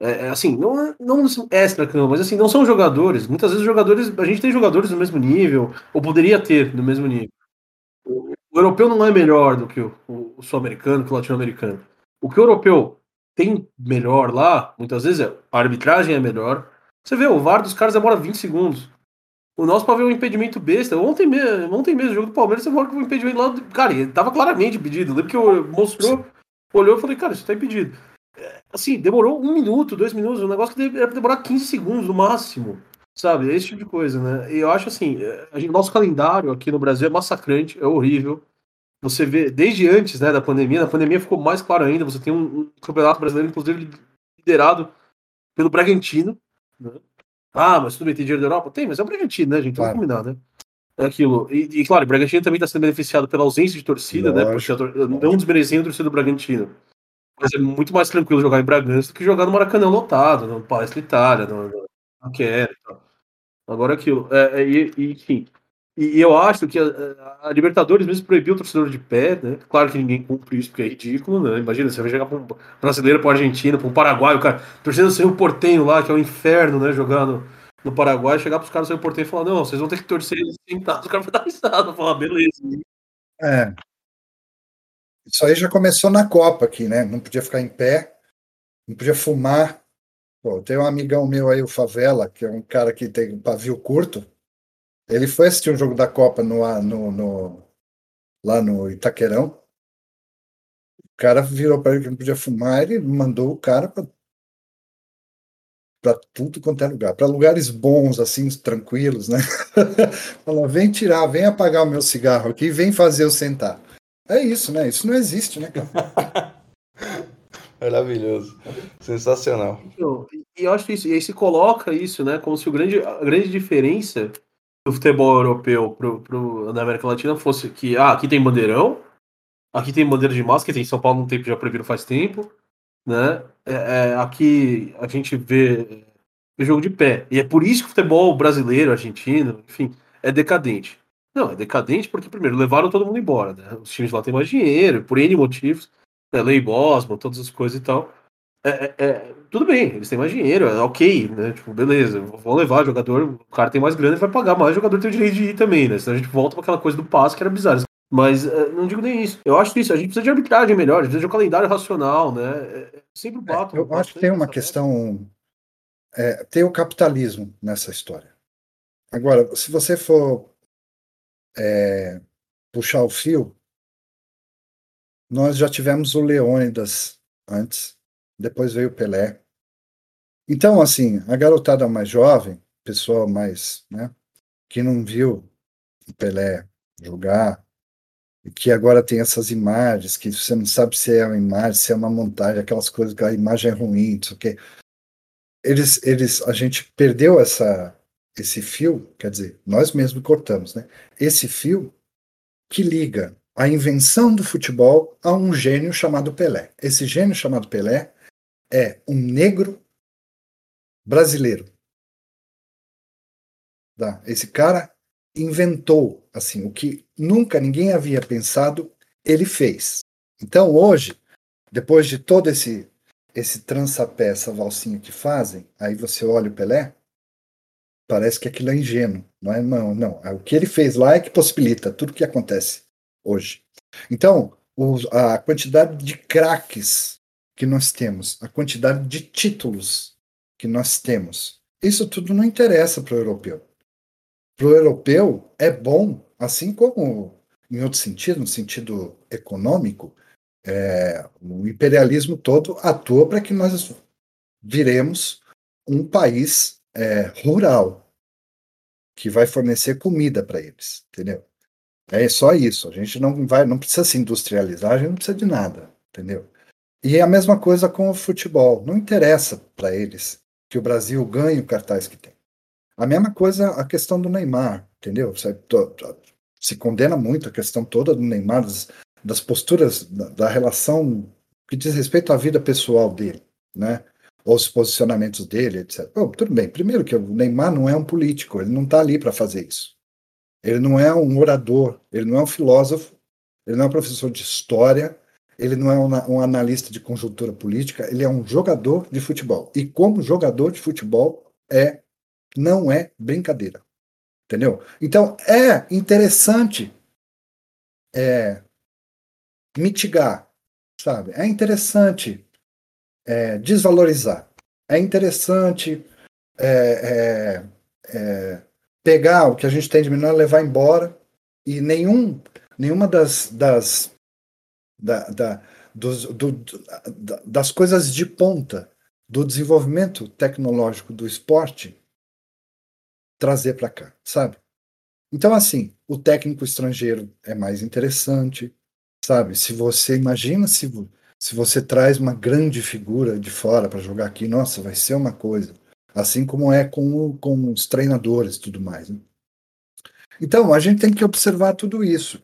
É, é, assim, não, é, não extra-campo, mas assim, não são jogadores. Muitas vezes jogadores. A gente tem jogadores no mesmo nível, ou poderia ter no mesmo nível. O, europeu não é melhor do que o, o sul-americano, que o latino-americano. O que o europeu tem melhor lá, muitas vezes, é, a arbitragem é melhor. Você vê, o VAR dos caras demora 20 segundos. O nosso pra ver um impedimento besta. Ontem mesmo, ontem mesmo, o jogo do Palmeiras, você volta com um impedimento lá. Cara, ele tava claramente impedido. Lembra que eu mostrou, olhou e falei, cara, isso tá impedido. É, assim, demorou um minuto, dois minutos, um negócio que era pra demorar 15 segundos no máximo. Sabe? Esse tipo de coisa, né? E eu acho assim, é, gente, nosso calendário aqui no Brasil é massacrante, é horrível. Você vê, desde antes né, da pandemia, na pandemia ficou mais claro ainda, você tem um, um campeonato brasileiro, inclusive, liderado pelo Bragantino. Né? Ah, mas tudo bem, tem dinheiro da Europa? Tem, mas é o Bragantino, né, gente? Claro. Vamos combinar, né? É aquilo. E, e, claro, o Bragantino também está sendo beneficiado pela ausência de torcida, né? Lógico, né? Porque não desmerecendo a torcida do Bragantino. Mas é muito mais tranquilo jogar em Bragança do que jogar no Maracanã lotado, no Palestra Itália, no, tal. Agora aquilo. É, é, e, enfim. E, eu acho que a, a, Libertadores mesmo proibiu o torcedor de pé, né? Claro que ninguém cumpre isso, porque é ridículo, né? Imagina, você vai jogar para um brasileiro, para um argentino, para um paraguaio, o cara, torcendo sem o portenho lá, que é o um inferno, né? Jogar no, Paraguai, chegar para os caras sem o portenho e falar: não, vocês vão ter que torcer sentados, o cara vai dar risada, falar, beleza. É. Isso aí já começou na Copa aqui, né? Não podia ficar em pé, não podia fumar, Pô, tem um amigão meu aí, o Favela, que é um cara que tem um pavio curto. Ele foi assistir um jogo da Copa no, no, no lá no Itaquerão. O cara virou para ele que não podia fumar, ele mandou o cara para tudo quanto é lugar, para lugares bons, assim, tranquilos, né? Falou: vem tirar, vem apagar o meu cigarro aqui, vem fazer eu sentar. É isso, né? Isso não existe, né, cara? Maravilhoso. Sensacional. E eu acho isso, e aí se coloca isso, né, como se o grande, a grande diferença do futebol europeu pro, pro, na América Latina fosse que, ah, aqui tem bandeirão, aqui tem bandeira de massa, que tem em São Paulo não tem, já proibiram faz tempo, né, é, é, aqui a gente vê, vê jogo de pé, e é por isso que o futebol brasileiro, argentino, enfim, é decadente. Não, é decadente porque, primeiro, levaram todo mundo embora, né, os times lá têm mais dinheiro, por N motivos, né, lei Bosman, todas as coisas e tal, é, é, é, tudo bem, eles têm mais dinheiro, é ok, né? Tipo, beleza, vão levar jogador, o cara tem mais grana e vai pagar mais, o jogador tem o direito de ir também, né? Senão a gente volta para aquela coisa do passe que era bizarro. Mas é, não digo nem isso. Eu acho isso, a gente precisa de arbitragem melhor, a gente precisa de um calendário racional, né? Sempre bato. eu acho que tem uma questão. É, tem o capitalismo nessa história. Agora, se você for puxar o fio, nós já tivemos o Leônidas antes, depois veio Pelé. Então, assim, a garotada mais jovem, pessoa mais, né, que não viu o Pelé jogar, e que agora tem essas imagens, que você não sabe se é uma imagem, se é uma montagem, aquelas coisas que a imagem é ruim, não sei o quê. Eles, eles, a gente perdeu essa, esse fio, quer dizer, nós mesmos cortamos, né? Esse fio que liga a invenção do futebol a um gênio chamado Pelé. Esse gênio chamado Pelé é um negro brasileiro. Tá? Esse cara inventou assim o que nunca ninguém havia pensado, ele fez. Então hoje, depois de todo esse esse trançapé, essa valsinha que fazem, aí você olha o Pelé, parece que aquilo é ingênuo, não é? Não, não. É o que ele fez lá é que possibilita tudo que acontece hoje. Então, a quantidade de craques que nós temos, a quantidade de títulos que nós temos, isso tudo não interessa para o europeu. Para o europeu é bom, assim como em outro sentido, no sentido econômico, é, o imperialismo todo atua para que nós viremos um país é, rural que vai fornecer comida para eles, entendeu? É só isso. A gente não vai, não precisa se industrializar, a gente não precisa de nada, entendeu? E é a mesma coisa com o futebol. Não interessa para eles que o Brasil ganhe o cartaz que tem. A mesma coisa a questão do Neymar, entendeu? Se condena muito a questão toda do Neymar, das, das posturas, da, da, relação que diz respeito à vida pessoal dele, né? Os posicionamentos dele, etc. Bom, tudo bem. Primeiro que o Neymar não é um político, ele não está ali para fazer isso. Ele não é um orador, ele não é um filósofo, ele não é um professor de história, ele não é um, um analista de conjuntura política, ele é um jogador de futebol. E como jogador de futebol é não é brincadeira. Entendeu? Então é interessante é, mitigar, sabe? É interessante é, desvalorizar. É interessante é, é, é pegar o que a gente tem de menor, levar embora e nenhum, nenhuma das, das, da, da, dos, do, das coisas de ponta do desenvolvimento tecnológico do esporte trazer para cá, sabe? Então, assim, o técnico estrangeiro é mais interessante, sabe? Se você imagina se, se você traz uma grande figura de fora para jogar aqui, nossa, vai ser uma coisa. Assim como é com, com os treinadores e tudo mais. Né? Então, a gente tem que observar tudo isso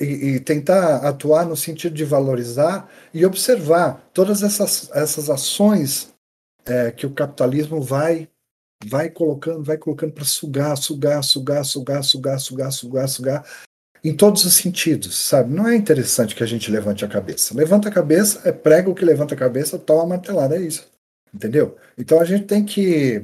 e, e, tentar atuar no sentido de valorizar e observar todas essas, essas ações é, que o capitalismo vai vai colocando, vai colocando para sugar, sugar, sugar, sugar, sugar, sugar, sugar, sugar, em todos os sentidos, sabe? Não é interessante que a gente levante a cabeça. Levanta a cabeça, é prego que levanta a cabeça, toma a martelada, é isso. Entendeu? Então a gente tem que.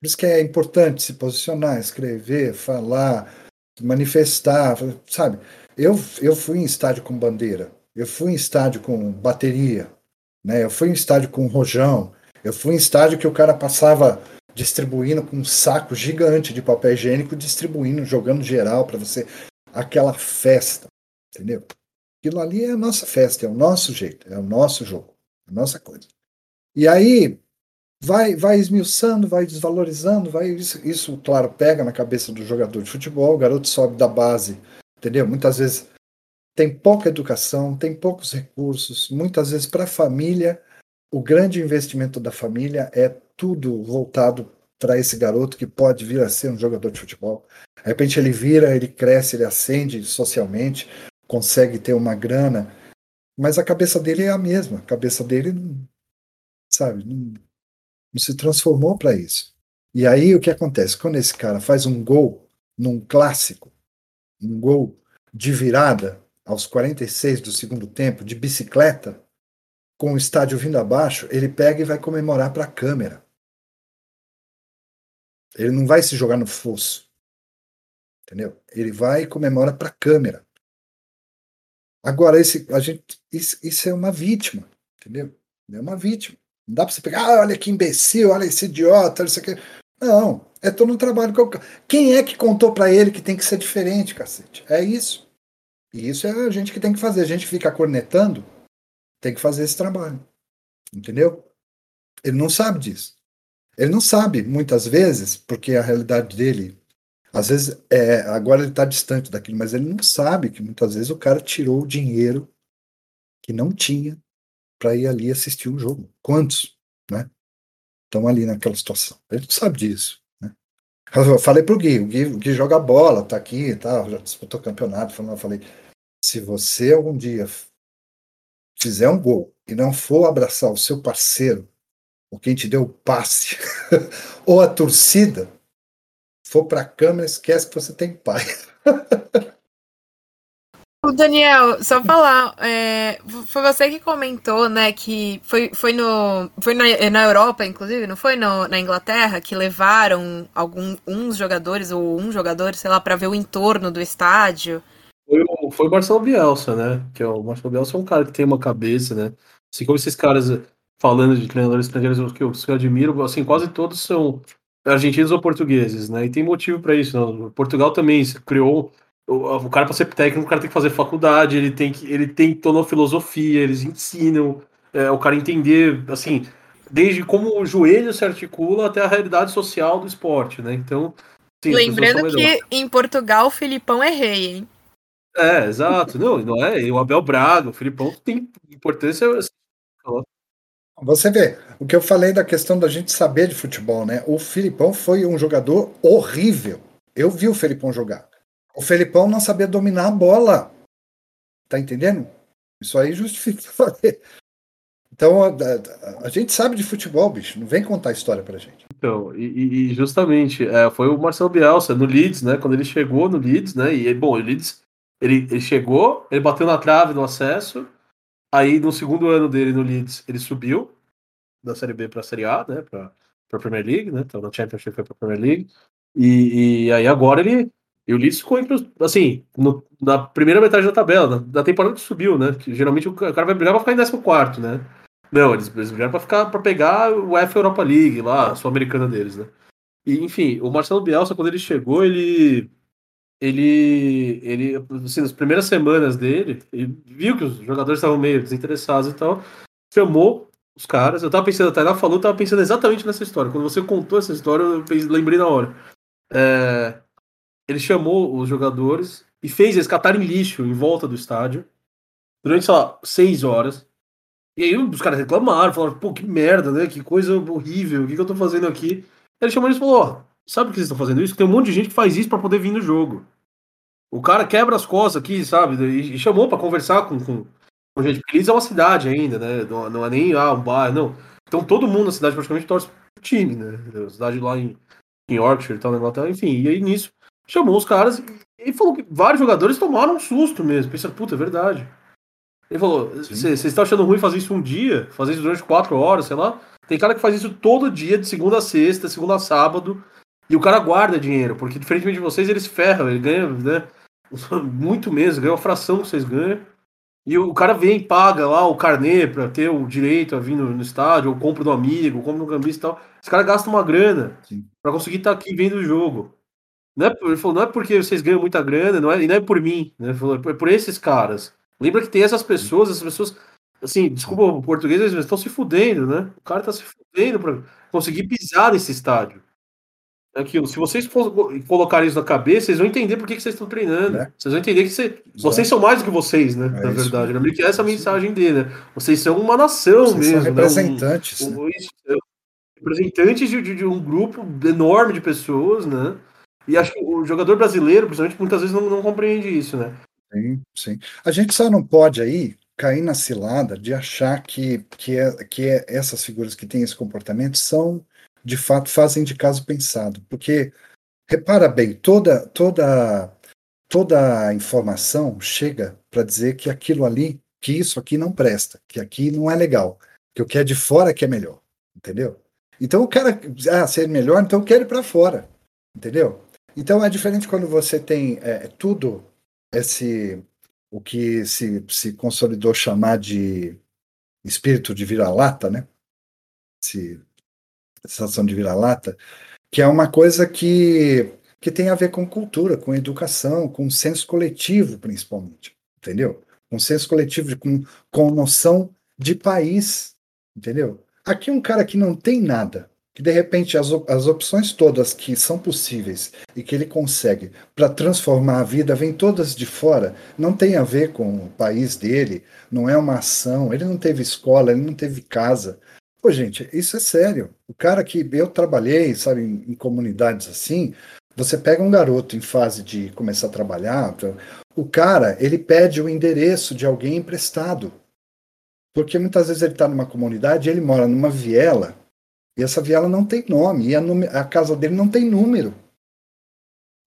Por isso que é importante se posicionar, escrever, falar, manifestar, sabe? Eu, eu fui em estádio com bandeira, eu fui em estádio com bateria, né? eu fui em estádio com rojão, eu fui em estádio que o cara passava distribuindo com um saco gigante de papel higiênico, distribuindo, jogando geral para você. Aquela festa, entendeu? Aquilo ali é a nossa festa, é o nosso jeito, é o nosso jogo, é a nossa coisa. E aí vai vai esmiuçando, vai desvalorizando, vai isso, isso, claro, pega na cabeça do jogador de futebol, o garoto sobe da base, entendeu? Muitas vezes tem pouca educação, tem poucos recursos, muitas vezes para a família, o grande investimento da família é tudo voltado para esse garoto que pode vir a ser um jogador de futebol. De repente ele vira, ele cresce, ele ascende socialmente, consegue ter uma grana, mas a cabeça dele é a mesma, a cabeça dele sabe? Não, se transformou para isso. E aí o que acontece? Quando esse cara faz um gol num clássico, um gol de virada aos 46 do segundo tempo, de bicicleta, com o estádio vindo abaixo, ele pega e vai comemorar para a câmera. Ele não vai se jogar no fosso. Entendeu? Ele vai e comemora para a câmera. Agora, esse, a gente, isso, isso é uma vítima. Entendeu? É uma vítima. Não dá para você pegar, ah, olha que imbecil, olha esse idiota, isso aqui. Não, é todo um trabalho que eu... Quem é que contou para ele que tem que ser diferente, cacete? É isso. E isso é a gente que tem que fazer. A gente fica cornetando, tem que fazer esse trabalho. Entendeu? Ele não sabe disso. Ele não sabe, muitas vezes, porque a realidade dele, às vezes, é, agora ele está distante daquilo, mas ele não sabe que muitas vezes o cara tirou o dinheiro que não tinha para ir ali assistir um jogo. Quantos, né? Estão ali naquela situação. Ele não sabe disso. Né? Eu falei pro o Gui, o Gui joga bola, tá aqui tá, já disputou campeonato. Eu falei, se você algum dia fizer um gol e não for abraçar o seu parceiro ou quem te deu o passe, ou a torcida, for para a câmera, esquece que você tem pai. O Daniel, só falar, é, foi você que comentou, né, que foi, foi, no, foi na, na Europa, inclusive, não foi no, na Inglaterra, que levaram alguns uns jogadores, ou um jogador, sei lá, para ver o entorno do estádio. Foi o, foi o Marcelo Bielsa, né, que é o Marcelo Bielsa é um cara que tem uma cabeça, né, assim como esses caras falando de treinadores estrangeiros que eu, que eu admiro, assim, quase todos são argentinos ou portugueses, né? E tem motivo para isso. Não? Portugal também criou o, o cara para ser técnico, o cara tem que fazer faculdade, ele tem que ele tem toda uma filosofia, eles ensinam é, o cara entender, assim, desde como o joelho se articula até a realidade social do esporte, né? Então, sim, lembrando que em Portugal o Filipão é rei, hein? É, exato. Não, não é. E o Abel Braga, o Filipão tem importância assim, você vê, o que eu falei da questão da gente saber de futebol, né? O Filipão foi um jogador horrível. Eu vi o Filipão jogar. O Filipão não sabia dominar a bola. Tá entendendo? Isso aí justifica fazer. Então, a, a, a, gente sabe de futebol, bicho. Não vem contar história pra gente. Então, e, e justamente, é, foi o Marcelo Bielsa no Leeds, né? Quando ele chegou no Leeds, né? E, bom, o Leeds, ele, ele chegou, ele bateu na trave no acesso, Aí no segundo ano dele no Leeds, ele subiu da Série B para a Série A, né? Para a Premier League, né? Então na Championship foi para a Premier League. E, e, aí agora ele. E o Leeds ficou entre assim, no, na primeira metade da tabela, da temporada que subiu, né? Que geralmente o cara vai brigar para ficar em 14, né? Não, eles, eles brigaram para ficar para pegar o F Europa League lá, a sul-americana deles, né? E enfim, o Marcelo Bielsa quando ele chegou, ele ele, ele assim, nas primeiras semanas dele, ele viu que os jogadores estavam meio desinteressados e tal, chamou os caras. Eu tava pensando, a Tainá falou, eu tava pensando exatamente nessa história. Quando você contou essa história, eu lembrei na hora. É, ele chamou os jogadores e fez eles catarem lixo em volta do estádio durante, sei lá, seis horas. E aí os caras reclamaram, falaram, pô, que merda, né? Que coisa horrível, o que, que eu tô fazendo aqui? Ele chamou eles e falou, ó, Sabe por que vocês estão fazendo isso? Tem um monte de gente que faz isso para poder vir no jogo. O cara quebra as costas aqui, sabe? E, chamou para conversar com, com, com gente. Porque Leeds é uma cidade ainda, né? Não, não, é nem ah, um bar, não. Então todo mundo na cidade praticamente torce pro time, né? A cidade lá em, em Yorkshire e tal, na Inglaterra, enfim. E aí nisso chamou os caras e falou que vários jogadores tomaram um susto mesmo. Pensa, puta, é verdade. Ele falou: vocês estão achando ruim fazer isso um dia? Fazer isso durante quatro horas, sei lá? Tem cara que faz isso todo dia, de segunda a sexta, segunda a sábado. E o cara guarda dinheiro, porque diferentemente de vocês, eles ferram, ele ganha, né? Muito mesmo, ganha uma fração que vocês ganham. E o cara vem, paga lá o carnê pra ter o direito a vir no, no estádio, ou compra do amigo, ou compra no gambista e tal. Esse cara gasta uma grana para conseguir estar tá aqui vendo o jogo. Não é, ele falou, não é porque vocês ganham muita grana, não é, e não é por mim, né? Ele falou, é por esses caras. Lembra que tem essas pessoas, essas pessoas, assim, desculpa o português, eles estão se fudendo, né? O cara tá se fudendo pra conseguir pisar nesse estádio aquilo. Se vocês colocarem isso na cabeça, vocês vão entender por que, que vocês estão treinando. É. Vocês vão entender que você, vocês são mais do que vocês, né? É na verdade. Lembre que essa é a mensagem dele, né? Vocês são uma nação vocês mesmo. São representantes. Né? Um, um, é, representantes de, de, de, um grupo enorme de pessoas, né? E acho que o jogador brasileiro, principalmente, muitas vezes não, não compreende isso, né? Sim, sim. A gente só não pode aí cair na cilada de achar que, que, é, que é essas figuras que têm esse comportamento são de fato fazem de caso pensado, porque repara bem, toda toda toda a informação chega para dizer que aquilo ali, que isso aqui não presta, que aqui não é legal, que o que é de fora é que é melhor, entendeu? Então o cara, ah, ser melhor, então eu quero ir para fora, entendeu? Então é diferente quando você tem é, tudo esse o que se, se consolidou chamar de espírito de vira-lata, né? Esse, sensação de vira-lata, que é uma coisa que, que tem a ver com cultura, com educação, com senso coletivo, principalmente, entendeu? Com senso coletivo, com, com noção de país, entendeu? Aqui um cara que não tem nada, que de repente as, as opções todas que são possíveis e que ele consegue para transformar a vida vêm todas de fora, não tem a ver com o país dele, não é uma ação, ele não teve escola, ele não teve casa. Pô, gente, isso é sério. O cara que eu trabalhei, sabe, em, em comunidades assim, você pega um garoto em fase de começar a trabalhar, o cara, ele pede o endereço de alguém emprestado. Porque muitas vezes ele está numa comunidade, ele mora numa viela, e essa viela não tem nome, e a, a casa dele não tem número.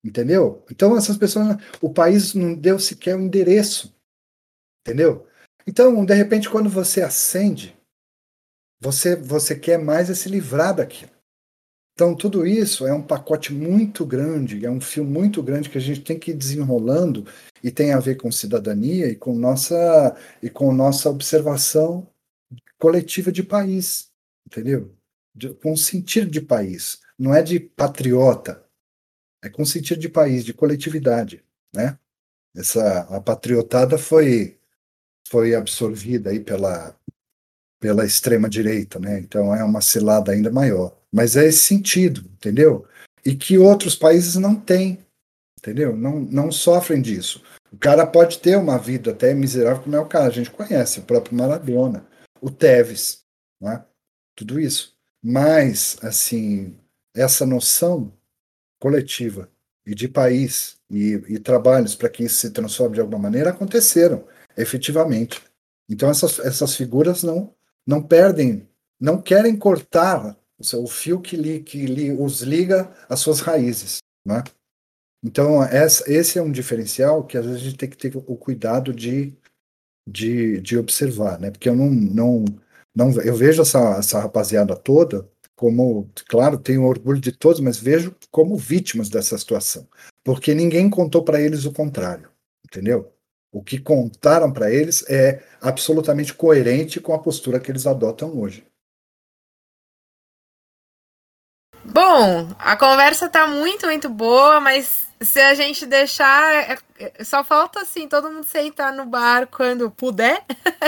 Entendeu? Então essas pessoas, o país não deu sequer um endereço. Entendeu? Então, de repente, quando você acende, você, você quer mais é se livrar daquilo. Então, tudo isso é um pacote muito grande, é um fio muito grande que a gente tem que ir desenrolando e tem a ver com cidadania e com nossa, e com nossa observação coletiva de país, entendeu? De, com sentido de país, não é de patriota, é com sentido de país, de coletividade, né? Essa a patriotada foi foi absorvida aí pela pela extrema direita, né? Então é uma cilada ainda maior. Mas é esse sentido, entendeu? E que outros países não têm, entendeu? Não, não sofrem disso. O cara pode ter uma vida até miserável, como é o cara, a gente conhece, o próprio Maradona, o Tevez, né? tudo isso. Mas, assim, essa noção coletiva e de país e, e trabalhos para que isso se transforme de alguma maneira aconteceram, efetivamente. Então, essas, essas figuras não, não perdem, não querem cortar o fio que, li, que li, os liga às suas raízes. Né? Então, essa, esse é um diferencial que às vezes a gente tem que ter o cuidado de, de, de observar, né? porque eu não, não, não, eu vejo essa, essa rapaziada toda como, claro, tenho orgulho de todos, mas vejo como vítimas dessa situação, porque ninguém contou para eles o contrário, entendeu? O que contaram para eles é absolutamente coerente com a postura que eles adotam hoje. Bom, a conversa tá muito, muito boa, mas se a gente deixar, é, é, só falta assim, todo mundo sentar no bar quando puder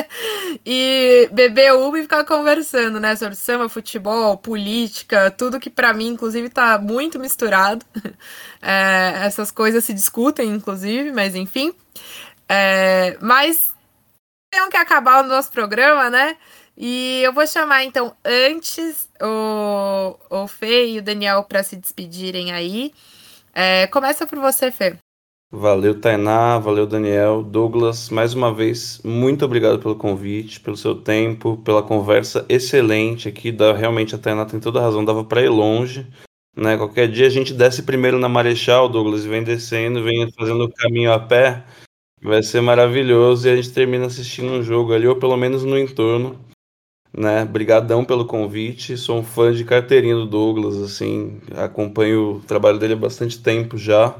e beber uma e ficar conversando, né, sobre samba, futebol, política, tudo que para mim, inclusive, tá muito misturado. É, essas coisas se discutem, inclusive, mas enfim. É, mas tem que acabar o nosso programa, né? E eu vou chamar, então, antes o, o Fê e o Daniel para se despedirem aí. É, começa por você, Fê. Valeu, Tainá, valeu, Daniel. Douglas, mais uma vez, muito obrigado pelo convite, pelo seu tempo, pela conversa excelente aqui. Da, realmente, a Tainá tem toda a razão, dava para ir longe. Né? Qualquer dia a gente desce primeiro na Marechal, Douglas, e vem descendo, vem fazendo o caminho a pé. Vai ser maravilhoso e a gente termina assistindo um jogo ali, ou pelo menos no entorno né? Brigadão pelo convite. Sou um fã de carteirinha do Douglas, assim, acompanho o trabalho dele há bastante tempo já.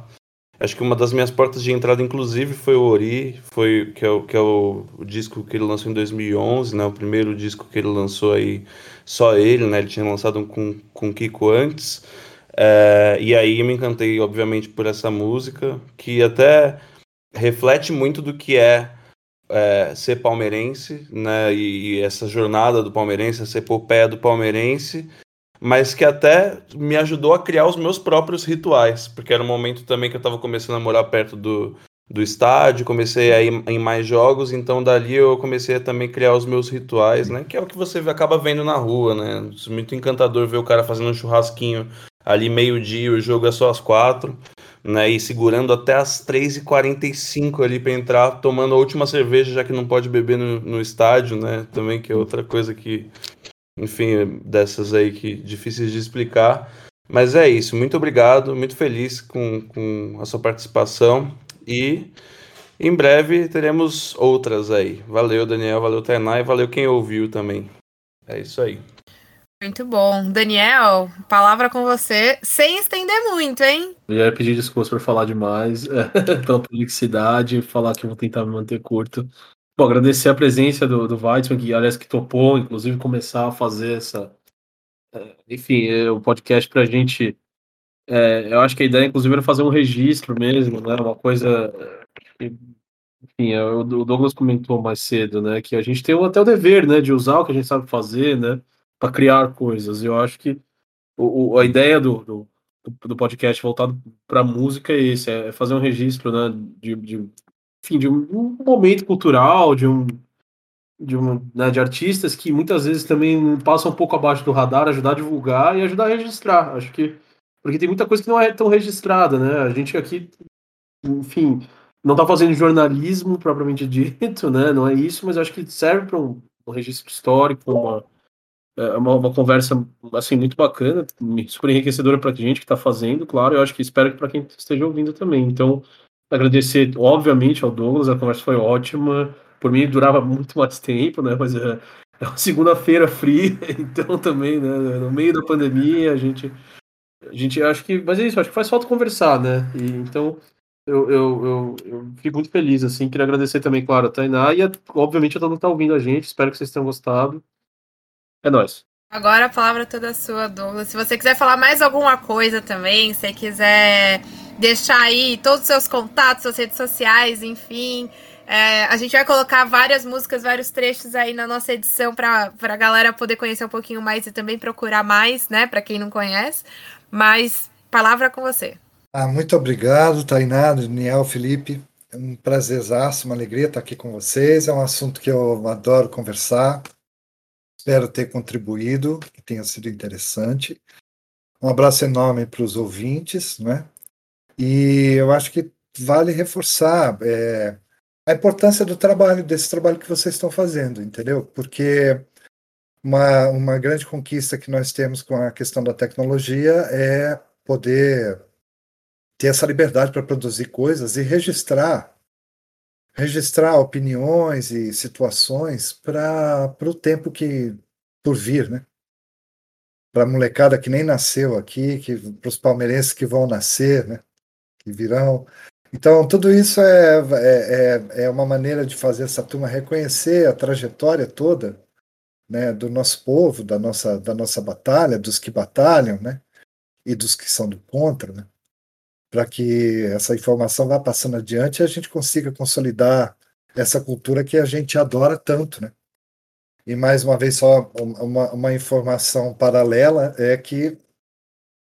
Acho que uma das minhas portas de entrada, inclusive, foi o Ori, foi que é o, que é o, o disco que ele lançou em 2011, né? O primeiro disco que ele lançou aí, só ele, né? Ele tinha lançado um com com Kiko antes. É, e aí me encantei, obviamente, por essa música, que até reflete muito do que é é, ser palmeirense, né? E, e, essa jornada do palmeirense, essa epopeia do palmeirense, mas que até me ajudou a criar os meus próprios rituais, porque era um momento também que eu estava começando a morar perto do, do estádio, comecei a ir em mais jogos, então dali eu comecei a também criar os meus rituais, né? Que é o que você acaba vendo na rua, né? Muito encantador ver o cara fazendo um churrasquinho ali meio-dia, o jogo é só às quatro né? E segurando até as 3h45 ali para entrar, tomando a última cerveja, já que não pode beber no, no estádio, né? Também que é outra coisa que, enfim, dessas aí que difíceis de explicar. Mas é isso, muito obrigado, muito feliz com, com a sua participação e em breve teremos outras aí. Valeu, Daniel, valeu, Tainá e valeu quem ouviu também. É isso aí. Muito bom. Daniel, palavra com você, sem estender muito, hein? Eu ia pedir desculpas por falar demais, pela publicidade, falar que vou tentar me manter curto. Bom, agradecer a presença do, do Weizmann, que aliás que topou, inclusive, começar a fazer essa. é, Enfim, é, o podcast para a gente. é, eu acho que a ideia, inclusive, era fazer um registro mesmo, né? Uma coisa. é, enfim, o Douglas comentou mais cedo, né? Que a gente tem até o dever, né? De usar o que a gente sabe fazer, né? Para criar coisas. Eu acho que o, a ideia do, do, do podcast voltado para música é esse, é fazer um registro, né? De, de, enfim, de um, um momento cultural, de um de, um, né, de artistas que muitas vezes também passam um pouco abaixo do radar, ajudar a divulgar e ajudar a registrar. Acho que porque tem muita coisa que não é tão registrada, né? A gente aqui, enfim, não está fazendo jornalismo propriamente dito, né? Não é isso, mas acho que serve para um, um registro histórico, uma, é, uma, uma conversa assim muito bacana, super enriquecedora para a gente que está fazendo, claro. Eu acho que espero que para quem esteja ouvindo também. Então, agradecer, obviamente, ao Douglas, a conversa foi ótima. Por mim, durava muito mais tempo, né? Mas é, é uma segunda-feira fria, então também, né? No meio da pandemia, a gente, a gente acho que, mas é isso, acho que faz falta conversar, né? E, então, eu, eu, eu, eu fico muito feliz, assim. Queria agradecer também, claro, a Tainá e, a- obviamente, a mundo que tá ouvindo a gente. Espero que vocês tenham gostado. É nóis. Agora a palavra é toda sua, Douglas. Se você quiser falar mais alguma coisa também, se quiser deixar aí todos os seus contatos, suas redes sociais, enfim. é, a gente vai colocar várias músicas, vários trechos aí na nossa edição para a galera poder conhecer um pouquinho mais e também procurar mais, né? Para quem não conhece. Mas palavra com você. Ah, muito obrigado, Tainá, Daniel, Felipe. É um prazerzaço, uma alegria estar aqui com vocês. É um assunto que eu adoro conversar. Espero ter contribuído, que tenha sido interessante. Um abraço enorme para os ouvintes, né? E eu acho que vale reforçar é, a importância do trabalho, desse trabalho que vocês estão fazendo, entendeu? Porque uma, uma grande conquista que nós temos com a questão da tecnologia é poder ter essa liberdade para produzir coisas e registrar registrar opiniões e situações para o tempo que por vir, né? Para a molecada que nem nasceu aqui, que para os palmeirenses que vão nascer, né? Que virão. Então, tudo isso é, é, é, é uma maneira de fazer essa turma reconhecer a trajetória toda né, do nosso povo, da nossa, da nossa batalha, dos que batalham, né? E dos que são do contra, né? Para que essa informação vá passando adiante e a gente consiga consolidar essa cultura que a gente adora tanto, né? E mais uma vez só uma, uma informação paralela é que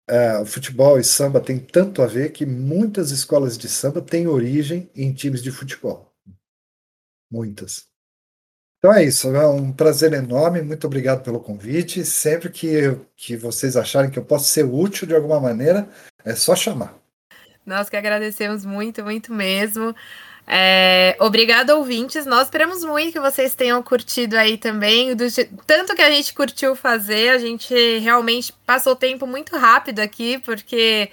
é, o futebol e samba tem tanto a ver que muitas escolas de samba têm origem em times de futebol, muitas. Então é isso, é um prazer enorme, muito obrigado pelo convite. Sempre que, que vocês acharem que eu posso ser útil de alguma maneira, é só chamar. Nós que agradecemos muito, muito mesmo. É, obrigado, ouvintes. Nós esperamos muito que vocês tenham curtido aí também. Do, tanto que a gente curtiu fazer, a gente realmente passou tempo muito rápido aqui, porque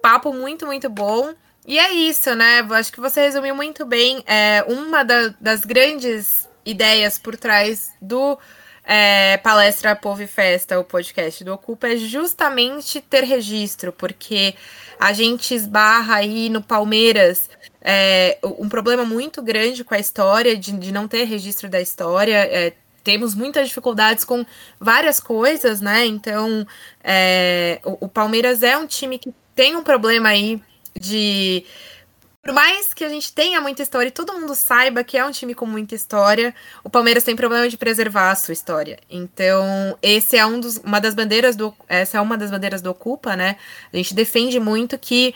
papo muito, muito bom. E é isso, né? Acho que você resumiu muito bem. É, uma da, das grandes ideias por trás do é, Palestra Povo e Festa, o podcast do Ocupa, é justamente ter registro, porque a gente esbarra aí no Palmeiras é, um problema muito grande com a história, de, de não ter registro da história. É, temos muitas dificuldades com várias coisas, né? Então, é, o, o, Palmeiras é um time que tem um problema aí de. Por mais que a gente tenha muita história e todo mundo saiba que é um time com muita história, o Palmeiras tem problema de preservar a sua história. Então, esse é um dos, uma das bandeiras do. Essa é uma das bandeiras do Ocupa, né? A gente defende muito que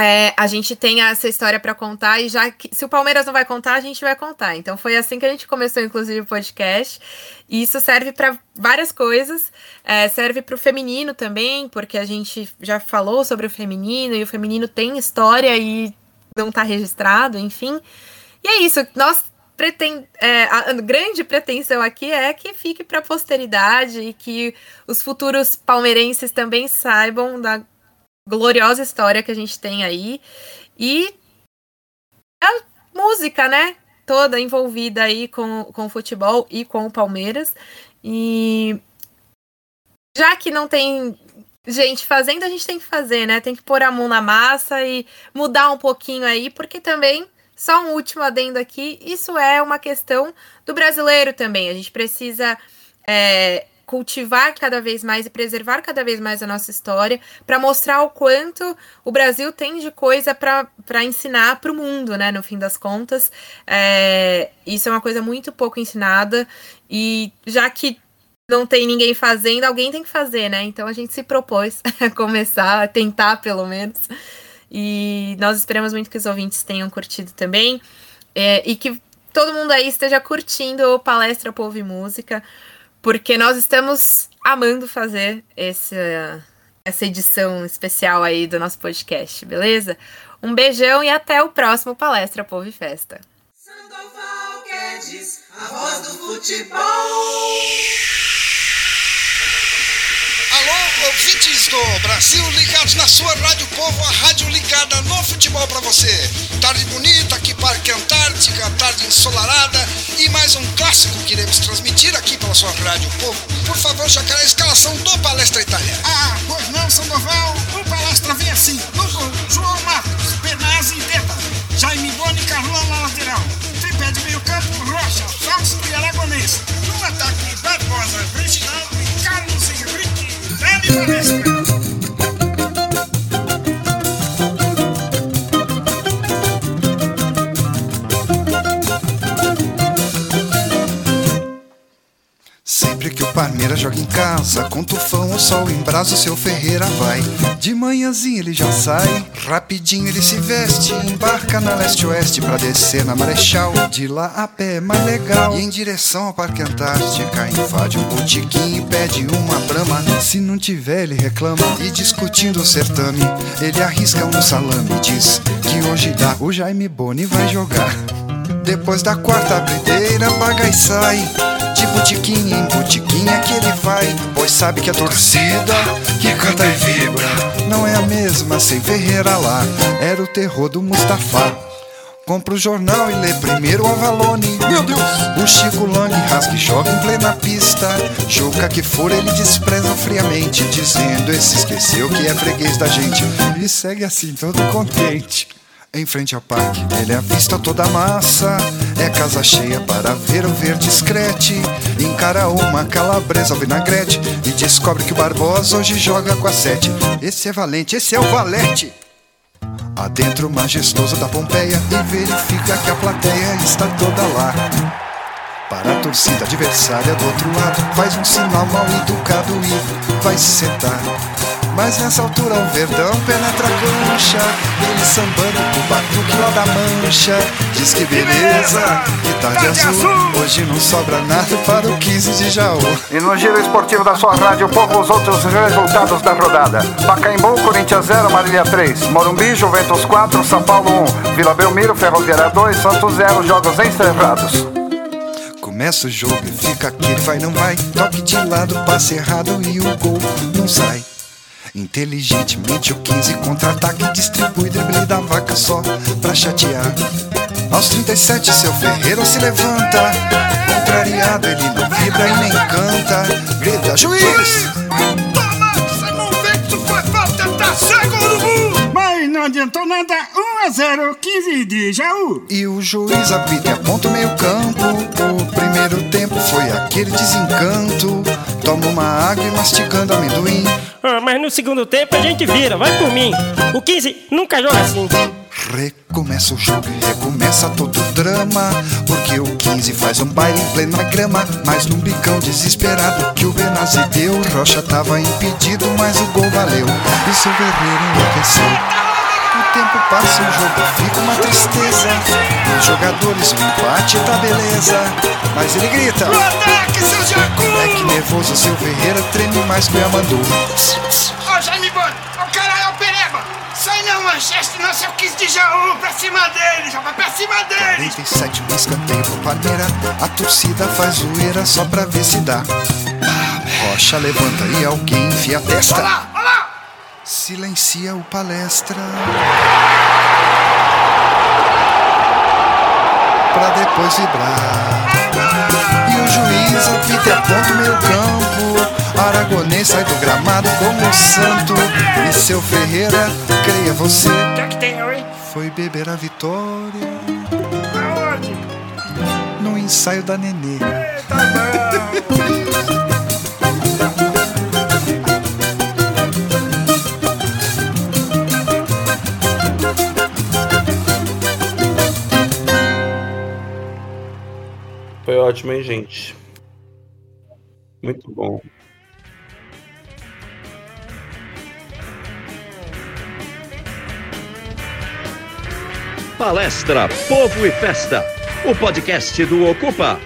é, a gente tem essa história para contar e já que se o Palmeiras não vai contar, a gente vai contar. Então foi assim que a gente começou, inclusive, o podcast. E isso serve para várias coisas. É, serve para o feminino também, porque a gente já falou sobre o feminino e o feminino tem história e não está registrado, enfim. E é isso. Nós pretend, é, a grande pretensão aqui é que fique para a posteridade e que os futuros palmeirenses também saibam da gloriosa história que a gente tem aí. E a música, né? Toda envolvida aí com, com o futebol e com o Palmeiras. E já que não tem gente fazendo, a gente tem que fazer, né? Tem que pôr a mão na massa e mudar um pouquinho aí, porque também só um último adendo aqui: isso é uma questão do brasileiro também. A gente precisa é, cultivar cada vez mais e preservar cada vez mais a nossa história para mostrar o quanto o Brasil tem de coisa para ensinar para o mundo, né? No fim das contas, é, isso é uma coisa muito pouco ensinada e já que não tem ninguém fazendo, alguém tem que fazer, né? Então a gente se propôs a começar, a tentar pelo menos. E nós esperamos muito que os ouvintes tenham curtido também. É, e que todo mundo aí esteja curtindo Palestra Povo e Música porque nós estamos amando fazer esse, essa edição especial aí do nosso podcast, beleza? Um beijão e até o próximo Palestra Povo e Festa. Sandoval Guedes, a voz do futebol. Alô, ouvintes Brasil ligados na sua Rádio Povo, a rádio ligada no futebol para você. Tarde bonita aqui, Parque Antártica, tarde ensolarada e mais um clássico que iremos transmitir aqui pela sua Rádio Povo. Por favor, quero a escalação do Palestra Itália. Ah, pois não, Sandoval. O Palestra vem assim. Gol, João Marcos, Benazzi e Deta. Jaime Boni Carlão na lateral. Tripé de meio campo, Rocha, Fausto e Aragonês. No ataque, Barbosa, Let's go. Sempre que o Palmeiras joga em casa, com tufão ou sol em brasa, o seu Ferreira vai. De manhãzinha ele já sai, rapidinho ele se veste, embarca na leste-oeste pra descer na Marechal. De lá a pé é mais legal, e em direção ao Parque Antártica, invade um botiquim e pede uma brama. Se não tiver, ele reclama, e discutindo o certame, ele arrisca um salame diz que hoje dá, o Jaime Boni vai jogar. Depois da quarta abrideira, paga e sai. De botiquinha em botiquinha que ele vai. Pois sabe que a torcida que canta e vibra não é a mesma sem Ferreira lá. Era o terror do Mustafa. Compra o jornal e lê primeiro o Avalone. Meu Deus! O Chico Lang rasga e joga em plena pista. Juca que for, ele despreza friamente, dizendo: Esse esqueceu que é freguês da gente. E segue assim, todo contente. Em frente ao parque, ele avista toda a massa. É casa cheia para ver o verde escrete. Encara uma calabresa ao vinagrete e descobre que o Barbosa hoje joga com a sete. Esse é valente, esse é o valete. Adentro majestoso da Pompeia e verifica que a plateia está toda lá. Para a torcida adversária do outro lado, faz um sinal mal educado e vai se sentar. Mas nessa altura o Verdão penetra a cancha Ele sambando com o batuque lá da mancha Diz que beleza, que tarde azul Hoje não sobra nada para o 15 de Jaú E no giro esportivo da sua rádio, povo, os outros resultados da rodada. Pacaembu, Corinthians 0, Marília 3. Morumbi, Juventus 4, São Paulo 1. Vila Belmiro, Ferroviária 2, Santos 0, jogos encerrados. Começa o jogo e fica aquele vai não vai Toque de lado, passe errado e o gol não sai Inteligentemente o 15 contra-ataque distribui drible da vaca só pra chatear. Aos 37 seu Ferreira se levanta, contrariado ele não vibra e nem canta. Grita, juiz! Toma! Você não vê que isso foi falta, tá cego burro! Mas não adiantou nada, 1 a 0, 15 de Jaú. E o juiz apita e aponta o meio campo. O primeiro tempo foi aquele desencanto. Toma uma água e mastigando amendoim. Ah, mas no segundo tempo a gente vira, vai por mim. O 15 nunca joga assim. Recomeça o jogo e recomeça todo o drama Porque o 15 faz um baile em plena grama Mas num bicão desesperado que o Benazzi deu Rocha tava impedido, mas o gol valeu E seu guerreiro enlouqueceu tempo passa, o jogo fica uma tristeza Os jogadores, o empate tá beleza Mas ele grita No ataque, seu Jacu! É que nervoso seu Ferreira treme mais que o Yamandu Ó, Jaime Boni, ó, caralho, ó, Pereba! Sai não, Manchester, não, seu 15 de Jaú, pra cima dele, já vai pra cima dele! 47 no escanteio pro Palmeira A torcida faz zoeira só pra ver se dá Rocha levanta e alguém enfia a testa Olá, olá! Silencia o palestra. Pra depois vibrar. E o juiz apita aponta o meio campo. Aragonês sai do gramado como um santo. E seu Ferreira, creia você é? Foi beber a vitória. Ensaio da nenê. Foi ótimo, hein, gente? Muito bom. Palestra Povo e Festa, o podcast do Ocupa.